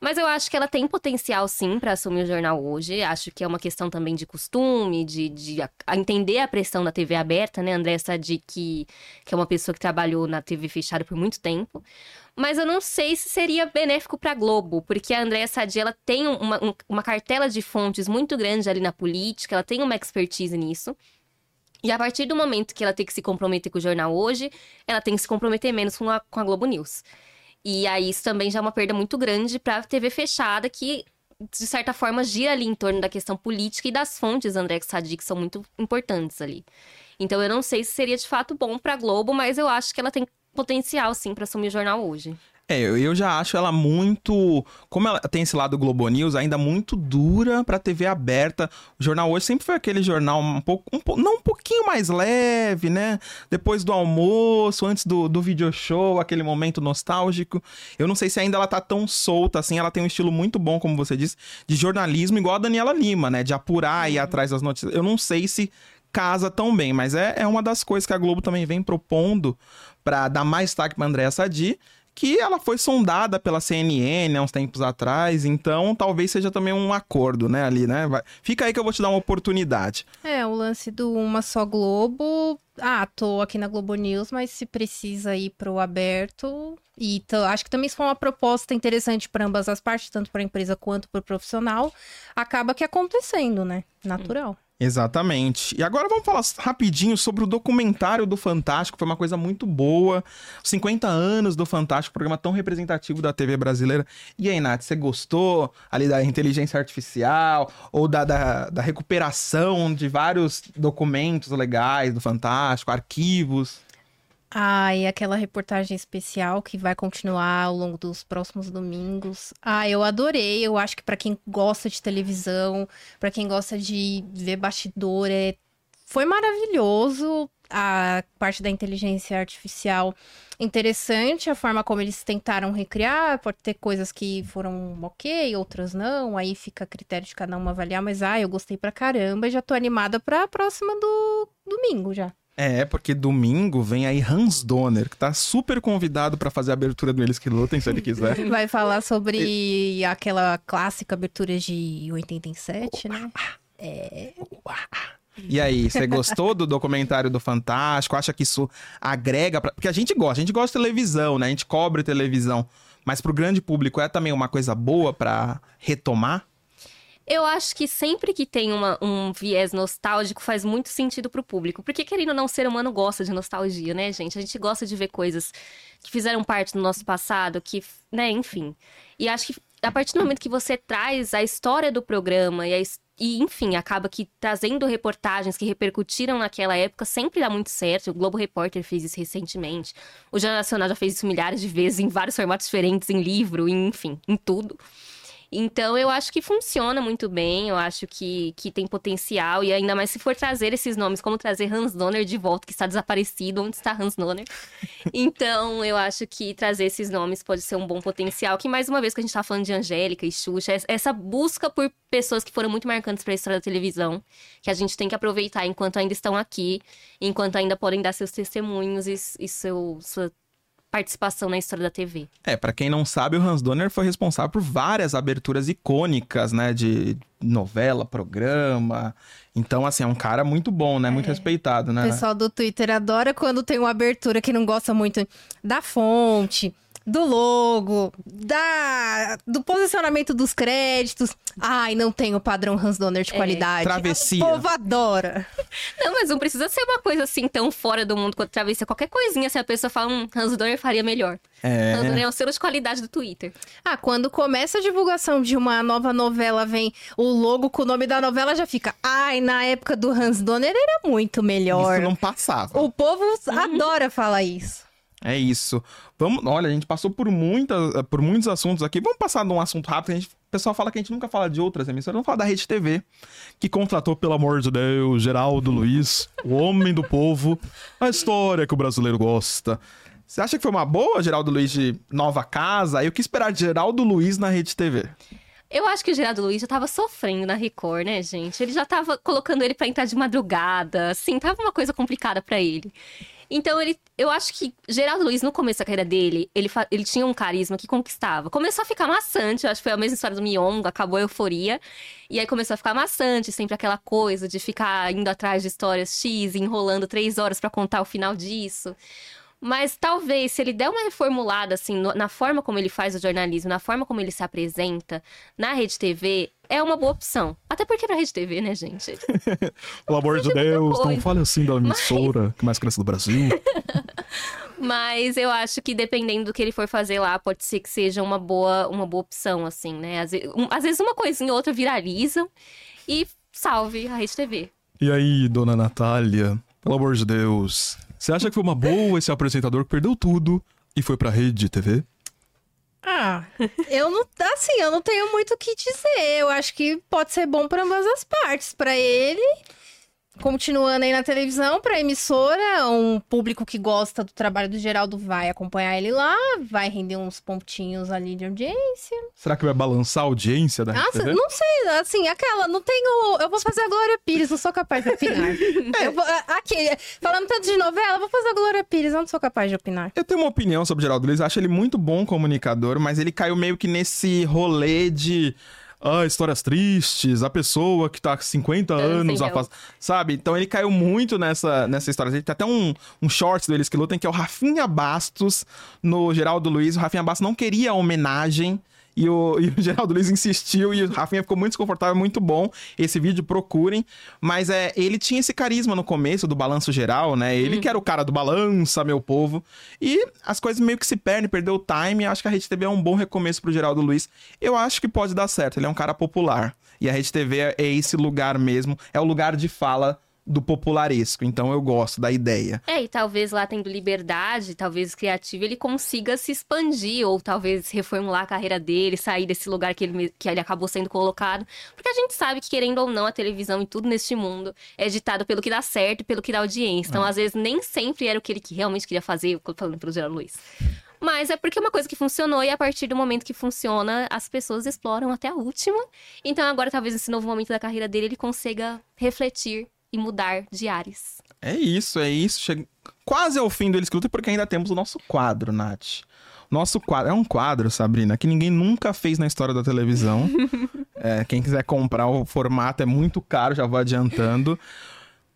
Mas eu acho que ela tem potencial, sim, para assumir o jornal hoje. Acho que é uma questão também de costume, de, de a, a entender a pressão da TV aberta, né? André Sadi, que, que é uma pessoa que trabalhou na TV fechada por muito tempo mas eu não sei se seria benéfico para Globo, porque a Andréa Sadi ela tem uma, uma cartela de fontes muito grande ali na política, ela tem uma expertise nisso. E a partir do momento que ela tem que se comprometer com o jornal hoje, ela tem que se comprometer menos com a, com a Globo News. E aí isso também já é uma perda muito grande para a TV fechada, que de certa forma gira ali em torno da questão política e das fontes André Sadi, que são muito importantes ali. Então eu não sei se seria de fato bom para a Globo, mas eu acho que ela tem potencial, sim, para assumir o jornal hoje. É, eu já acho ela muito. Como ela tem esse lado Globo News, ainda muito dura pra TV aberta. O jornal hoje sempre foi aquele jornal um pouco. Um, não um pouquinho mais leve, né? Depois do almoço, antes do, do video show, aquele momento nostálgico. Eu não sei se ainda ela tá tão solta assim. Ela tem um estilo muito bom, como você disse, de jornalismo, igual a Daniela Lima, né? De apurar e ir uhum. atrás das notícias. Eu não sei se casa tão bem, mas é, é uma das coisas que a Globo também vem propondo para dar mais destaque para Andréa Sadi, que ela foi sondada pela CNN há uns tempos atrás, então talvez seja também um acordo, né, ali, né? Vai... Fica aí que eu vou te dar uma oportunidade. É, o lance do Uma Só Globo. Ah, tô aqui na Globo News, mas se precisa ir pro aberto. E acho que também isso foi uma proposta interessante para ambas as partes, tanto para a empresa quanto para o profissional. Acaba que acontecendo, né? Natural. Exatamente. E agora vamos falar rapidinho sobre o documentário do Fantástico. Foi uma coisa muito boa. 50 anos do Fantástico, programa tão representativo da TV brasileira. E aí, Nath, você gostou ali da inteligência artificial ou da, da, da recuperação de vários documentos legais do Fantástico, arquivos? Ah, e aquela reportagem especial que vai continuar ao longo dos próximos domingos. Ah, eu adorei. Eu acho que para quem gosta de televisão, para quem gosta de ver bastidor, é... foi maravilhoso a parte da inteligência artificial. Interessante a forma como eles tentaram recriar. Pode ter coisas que foram ok, outras não. Aí fica a critério de cada um avaliar. Mas, ah, eu gostei pra caramba já tô animada pra próxima do domingo já. É, porque domingo vem aí Hans Donner, que tá super convidado para fazer a abertura do Eles Que Lutem, se ele quiser. <laughs> Vai falar sobre aquela clássica abertura de 87, né? É. E aí, você gostou do documentário do Fantástico? Acha que isso agrega? Pra... Porque a gente gosta, a gente gosta de televisão, né? A gente cobre televisão. Mas pro grande público é também uma coisa boa para retomar? Eu acho que sempre que tem uma, um viés nostálgico faz muito sentido pro público. Porque, querendo ou não, o ser humano gosta de nostalgia, né, gente? A gente gosta de ver coisas que fizeram parte do nosso passado, que, né, enfim. E acho que a partir do momento que você traz a história do programa e, a, e, enfim, acaba que trazendo reportagens que repercutiram naquela época sempre dá muito certo. O Globo Repórter fez isso recentemente. O Jornal Nacional já fez isso milhares de vezes em vários formatos diferentes, em livro, em, enfim, em tudo. Então eu acho que funciona muito bem, eu acho que, que tem potencial, e ainda mais se for trazer esses nomes, como trazer Hans Donner de volta, que está desaparecido, onde está Hans Donner? <laughs> então eu acho que trazer esses nomes pode ser um bom potencial, que mais uma vez que a gente está falando de Angélica e Xuxa, essa busca por pessoas que foram muito marcantes para a história da televisão, que a gente tem que aproveitar enquanto ainda estão aqui, enquanto ainda podem dar seus testemunhos e, e seu, sua participação na história da TV. É, para quem não sabe, o Hans Donner foi responsável por várias aberturas icônicas, né, de novela, programa. Então, assim, é um cara muito bom, né? Muito é. respeitado, né? O pessoal do Twitter adora quando tem uma abertura que não gosta muito da fonte, do logo, da do posicionamento dos créditos. Ai, não tem o padrão Hans Donner de É, qualidade. travessia. O povo adora. Não, mas não precisa ser uma coisa assim tão fora do mundo quanto travessia. Qualquer coisinha, se a pessoa fala, hum, Hans Donner faria melhor. É. Hans Donner é o selo de qualidade do Twitter. Ah, quando começa a divulgação de uma nova novela, vem o logo com o nome da novela, já fica. Ai, na época do Hans Donner era muito melhor. Isso não passava. O povo adora falar isso. É isso. Vamos, olha, a gente passou por muitas, por muitos assuntos aqui. Vamos passar num assunto rápido. A gente, o pessoal fala que a gente nunca fala de outras emissoras. Vamos falar da Rede TV, que contratou, pelo amor de Deus, Geraldo Luiz, o homem do povo, a história que o brasileiro gosta. Você acha que foi uma boa, Geraldo Luiz, de nova casa? Eu quis esperar Geraldo Luiz na Rede TV. Eu acho que o Gerardo Luiz já tava sofrendo na Record, né, gente? Ele já tava colocando ele pra entrar de madrugada, assim, tava uma coisa complicada pra ele. Então, ele, eu acho que Geraldo Luiz, no começo da carreira dele, ele, ele tinha um carisma que conquistava. Começou a ficar maçante, eu acho que foi a mesma história do Miongo, acabou a euforia. E aí começou a ficar maçante, sempre aquela coisa de ficar indo atrás de histórias X, enrolando três horas pra contar o final disso. Mas talvez, se ele der uma reformulada, assim, no- na forma como ele faz o jornalismo, na forma como ele se apresenta na Rede TV, é uma boa opção. Até porque pra Rede TV, né, gente? <laughs> Pelo amor de Deus, não fale assim da emissora que mais cresce do Brasil. <laughs> Mas eu acho que dependendo do que ele for fazer lá, pode ser que seja uma boa, uma boa opção, assim, né? Às, ve- um- às vezes uma coisinha ou outra viralizam e salve a Rede TV. E aí, dona Natália, pelo amor de Deus, você acha que foi uma boa esse apresentador que perdeu tudo e foi pra rede de TV? Ah, <laughs> eu não. Assim, eu não tenho muito o que dizer. Eu acho que pode ser bom para ambas as partes. Pra ele, continuando aí na televisão, pra emissora, um público que gosta do trabalho do Geraldo vai acompanhar ele lá, vai render uns pontinhos ali de audiência. Será que vai balançar a audiência da TV? não sei, assim, aquela, não tenho. Eu vou fazer a Glória Pires, não sou capaz de opinar. <laughs> Eu vou- aqui, falando tanto de novela, eu vou fazer a Glória Pires, não sou capaz de opinar. Eu tenho uma opinião sobre o Geraldo Luiz, acho ele muito bom comunicador, mas ele caiu meio que nesse rolê de. Ah, histórias tristes, a pessoa que tá há 50 Dança em anos. Sabe? Então ele caiu muito nessa, nessa história. Tem até um, um shorts deles que lutam, que é o Rafinha Bastos no Geraldo Luiz. O Rafinha Bastos não queria a homenagem. E o, <laughs> e o Geraldo Luiz insistiu e o Rafinha ficou muito desconfortável, muito bom. Esse vídeo, procurem. Mas é, ele tinha esse carisma no começo do balanço geral, né? Ele que era o cara do balança, meu povo. E as coisas meio que se perdem, perdeu o time. Acho que a Rede TV é um bom recomeço pro Geraldo Luiz. Eu acho que pode dar certo. Ele é um cara popular. E a Rede TV é esse lugar mesmo. É o lugar de fala do popularesco. Então eu gosto da ideia. É, e talvez lá tendo liberdade, talvez criativo, ele consiga se expandir, ou talvez reformular a carreira dele, sair desse lugar que ele, que ele acabou sendo colocado. Porque a gente sabe que, querendo ou não, a televisão e tudo neste mundo é ditado pelo que dá certo e pelo que dá audiência. Então, às vezes, nem sempre era o que ele realmente queria fazer, falando pelo Geraldo Luiz. Mas é porque é uma coisa que funcionou e a partir do momento que funciona, as pessoas exploram até a última. Então agora, talvez nesse novo momento da carreira dele, ele consiga refletir e mudar de ares. É isso, é isso. Chega quase ao fim do Eles que Lutam, porque ainda temos o nosso quadro, Nath. Nosso quadro. É um quadro, Sabrina, que ninguém nunca fez na história da televisão. <laughs> É, quem quiser comprar o formato é muito caro, já vou adiantando.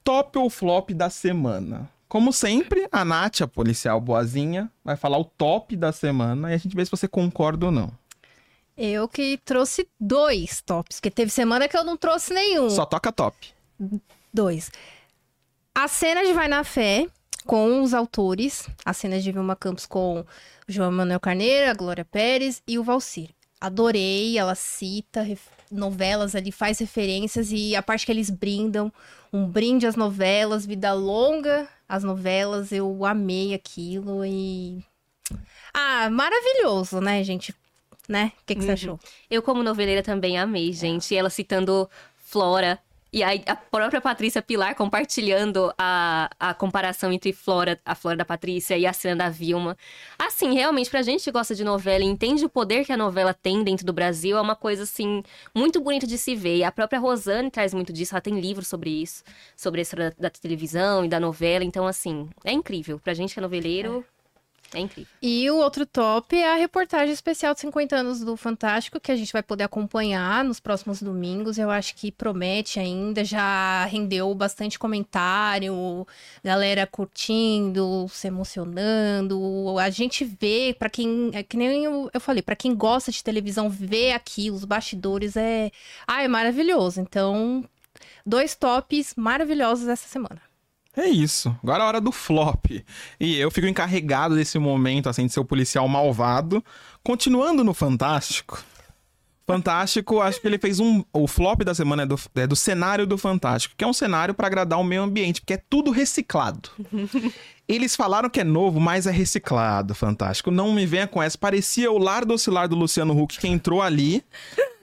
Top ou flop da semana. Como sempre, a Nath, a policial boazinha, vai falar o top da semana e a gente vê se você concorda ou não. Eu que trouxe dois tops, porque teve semana que eu não trouxe nenhum. Só toca top. Dois. A cena de Vai na Fé, com os autores. A cena de Vilma Campos com o João Manuel Carneiro, a Glória Pérez e o Valcir. Adorei, ela cita novelas ali, faz referências e a parte que eles brindam, um brinde às novelas, vida longa às novelas, eu amei aquilo e... Ah, maravilhoso, né, gente? Né? O que, que você Uhum. achou? Eu, como noveleira, também amei, gente. E ela citando Flora. E aí, a própria Patrícia Pilar compartilhando a, a comparação entre Flora, a Flora da Patrícia e a cena da Vilma. Assim, realmente, pra gente que gosta de novela e entende o poder que a novela tem dentro do Brasil, é uma coisa, assim, muito bonita de se ver. E a própria Rosane traz muito disso, ela tem livros sobre isso, sobre a história da, da televisão e da novela. Então, assim, é incrível. Pra gente que é noveleiro, É incrível. E o outro top é a reportagem especial de 50 anos do Fantástico, que a gente vai poder acompanhar nos próximos domingos. Eu acho que promete ainda, já rendeu bastante comentário, galera curtindo, se emocionando. A gente vê, para quem, é que nem eu, eu falei, para quem gosta de televisão, ver aqui os bastidores é, ah, é maravilhoso. Então, dois tops maravilhosos essa semana. É isso. Agora é a hora do flop. E eu fico encarregado desse momento, assim, de ser o policial malvado. Continuando no Fantástico. Fantástico, acho que ele fez um. O flop da semana é do, é do cenário do Fantástico, que é um cenário para agradar o meio ambiente, porque é tudo reciclado. <laughs> Eles falaram que é novo, mas é reciclado, Fantástico. Não me venha com essa. Parecia o lar do oscilar do Luciano Huck que entrou ali,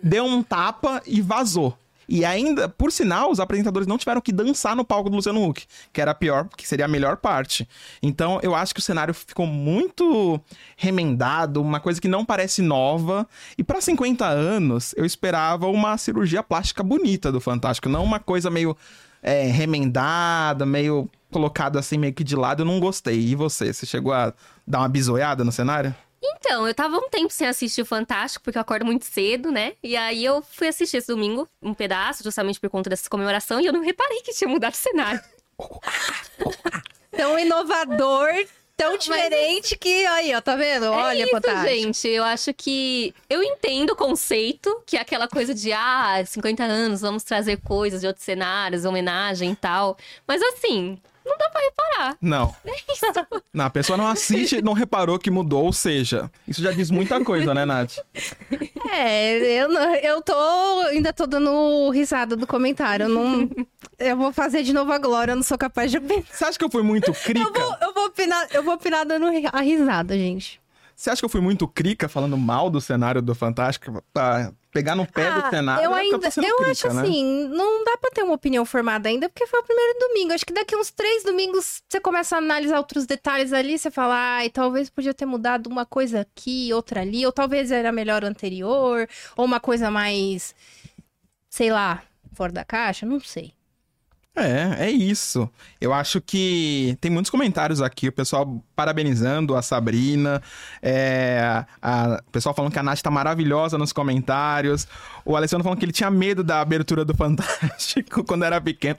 deu um tapa e vazou. E ainda, por sinal, os apresentadores não tiveram que dançar no palco do Luciano Huck, que era a pior, que seria a melhor parte. Então, eu acho que o cenário ficou muito remendado, uma coisa que não parece nova. E para 50 anos, eu esperava uma cirurgia plástica bonita do Fantástico, não uma coisa meio é, remendada, meio colocada assim meio que de lado. Eu não gostei. E você, você chegou a dar uma bisoiada no cenário? Então, eu tava um tempo sem assistir o Fantástico, porque eu acordo muito cedo, né? E aí eu fui assistir esse domingo, um pedaço, justamente por conta dessa comemoração, e eu não reparei que tinha mudado o cenário. Tão inovador, tão diferente que. Aí, ó, tá vendo? Olha, é isso, Fantástico. gente. Eu acho que. Eu entendo o conceito, que é aquela coisa de, ah, 50 anos, vamos trazer coisas de outros cenários, homenagem e tal. Mas assim, não dá pra reparar. Não. <laughs> É isso. Não, a pessoa não assiste não reparou que mudou, ou seja, isso já diz muita coisa, né, Nath? É, eu, não- eu tô. Ainda tô dando risada do comentário. Eu não. Eu vou fazer de novo a glória, eu não sou capaz de opinar. Você acha que eu fui muito Eu crica? vou, eu vou opinar, eu vou opinar dando a risada, gente. Você acha que eu fui muito crica falando mal do cenário do Fantástico? Pra pegar no pé do Ah, cenário? eu é ainda, eu crica, acho né? assim, não dá pra ter uma opinião formada ainda, porque foi o primeiro domingo. Acho que daqui uns três domingos você começa a analisar outros detalhes ali, você fala, ai, talvez podia ter mudado uma coisa aqui, outra ali, ou talvez era melhor o anterior, ou uma coisa mais, sei lá, fora da caixa, não sei. É, é isso. Eu acho que tem muitos comentários aqui, o pessoal parabenizando a Sabrina, é, a- o pessoal falando que a Nath tá maravilhosa nos comentários, o Alessandro falando que ele tinha medo da abertura do <laughs> Fantástico quando era pequeno.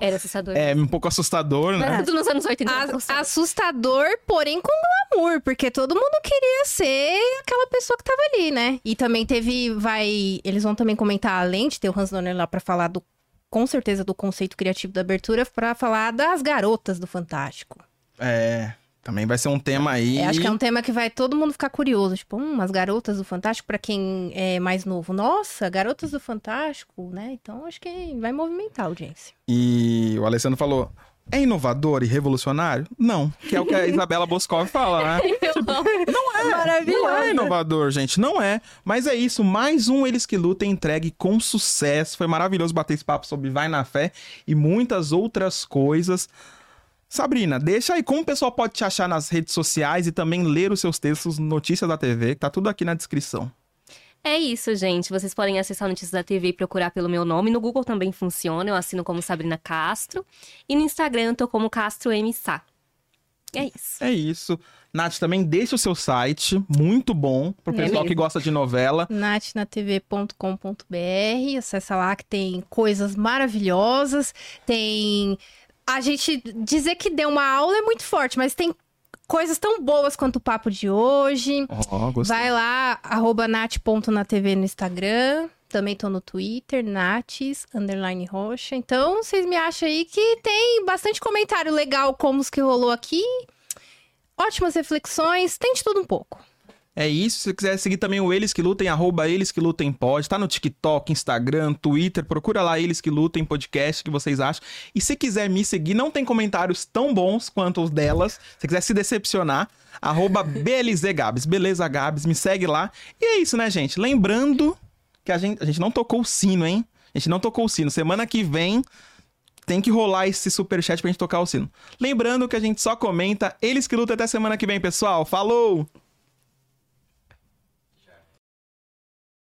Era assustador. É um pouco assustador, né? Tudo nos anos 80. A- era assustador. assustador, porém com glamour, porque todo mundo queria ser aquela pessoa que tava ali, né? E também teve, vai, eles vão também comentar, além de ter o Hans Donner lá pra falar do, com certeza, do conceito criativo da abertura, pra falar das garotas do Fantástico. É, também vai ser um tema aí. É, acho que é um tema que vai todo mundo ficar curioso, tipo, hum, as garotas do Fantástico, pra quem é mais novo. Nossa, garotas do Fantástico, né? Então acho que vai movimentar a audiência. E o Alessandro falou: é inovador e revolucionário? Não, que é o que a Isabela Boscov fala, né? <laughs> Maravilhoso. Não é inovador, gente, não é. Mas é isso, mais um Eles Que Lutam entregue com sucesso. Foi maravilhoso bater esse papo sobre Vai na Fé e muitas outras coisas. Sabrina, deixa aí como o pessoal pode te achar nas redes sociais e também ler os seus textos no Notícias da TV, que tá tudo aqui na descrição. É isso, gente. Vocês podem acessar Notícias da TV e procurar pelo meu nome. No Google também funciona. Eu assino como Sabrina Castro. E no Instagram eu tô como Castro M. Sá. É isso. É isso. Nath, também deixa o seu site, muito bom, pro É pessoal que gosta de novela. natnatv.com.br, acessa lá que tem coisas maravilhosas, tem a gente dizer que deu uma aula é muito forte, mas tem coisas tão boas quanto o papo de hoje. Gostei. Vai lá arroba nat.natv no Instagram, também tô no Twitter, nates, underline roxa. Então, vocês me acham aí que tem bastante comentário legal como os que rolou aqui. Ótimas reflexões, tem de tudo um pouco. É isso. Se você quiser seguir também o Eles Que Lutem, arroba Eles Que Lutem Pode. Tá no TikTok, Instagram, Twitter. Procura lá Eles Que Lutem Podcast, que vocês acham. E se quiser me seguir, não tem comentários tão bons quanto os delas. Se quiser se decepcionar, arroba <laughs> BLZGabs. Beleza, Gabs, me segue lá. E é isso, né, gente? Lembrando que a gente, a gente não tocou o sino, hein? A gente não tocou o sino. Semana que vem tem que rolar esse superchat pra gente tocar o sino. Lembrando que a gente só comenta Eles Que Lutam até semana que vem, pessoal. Falou!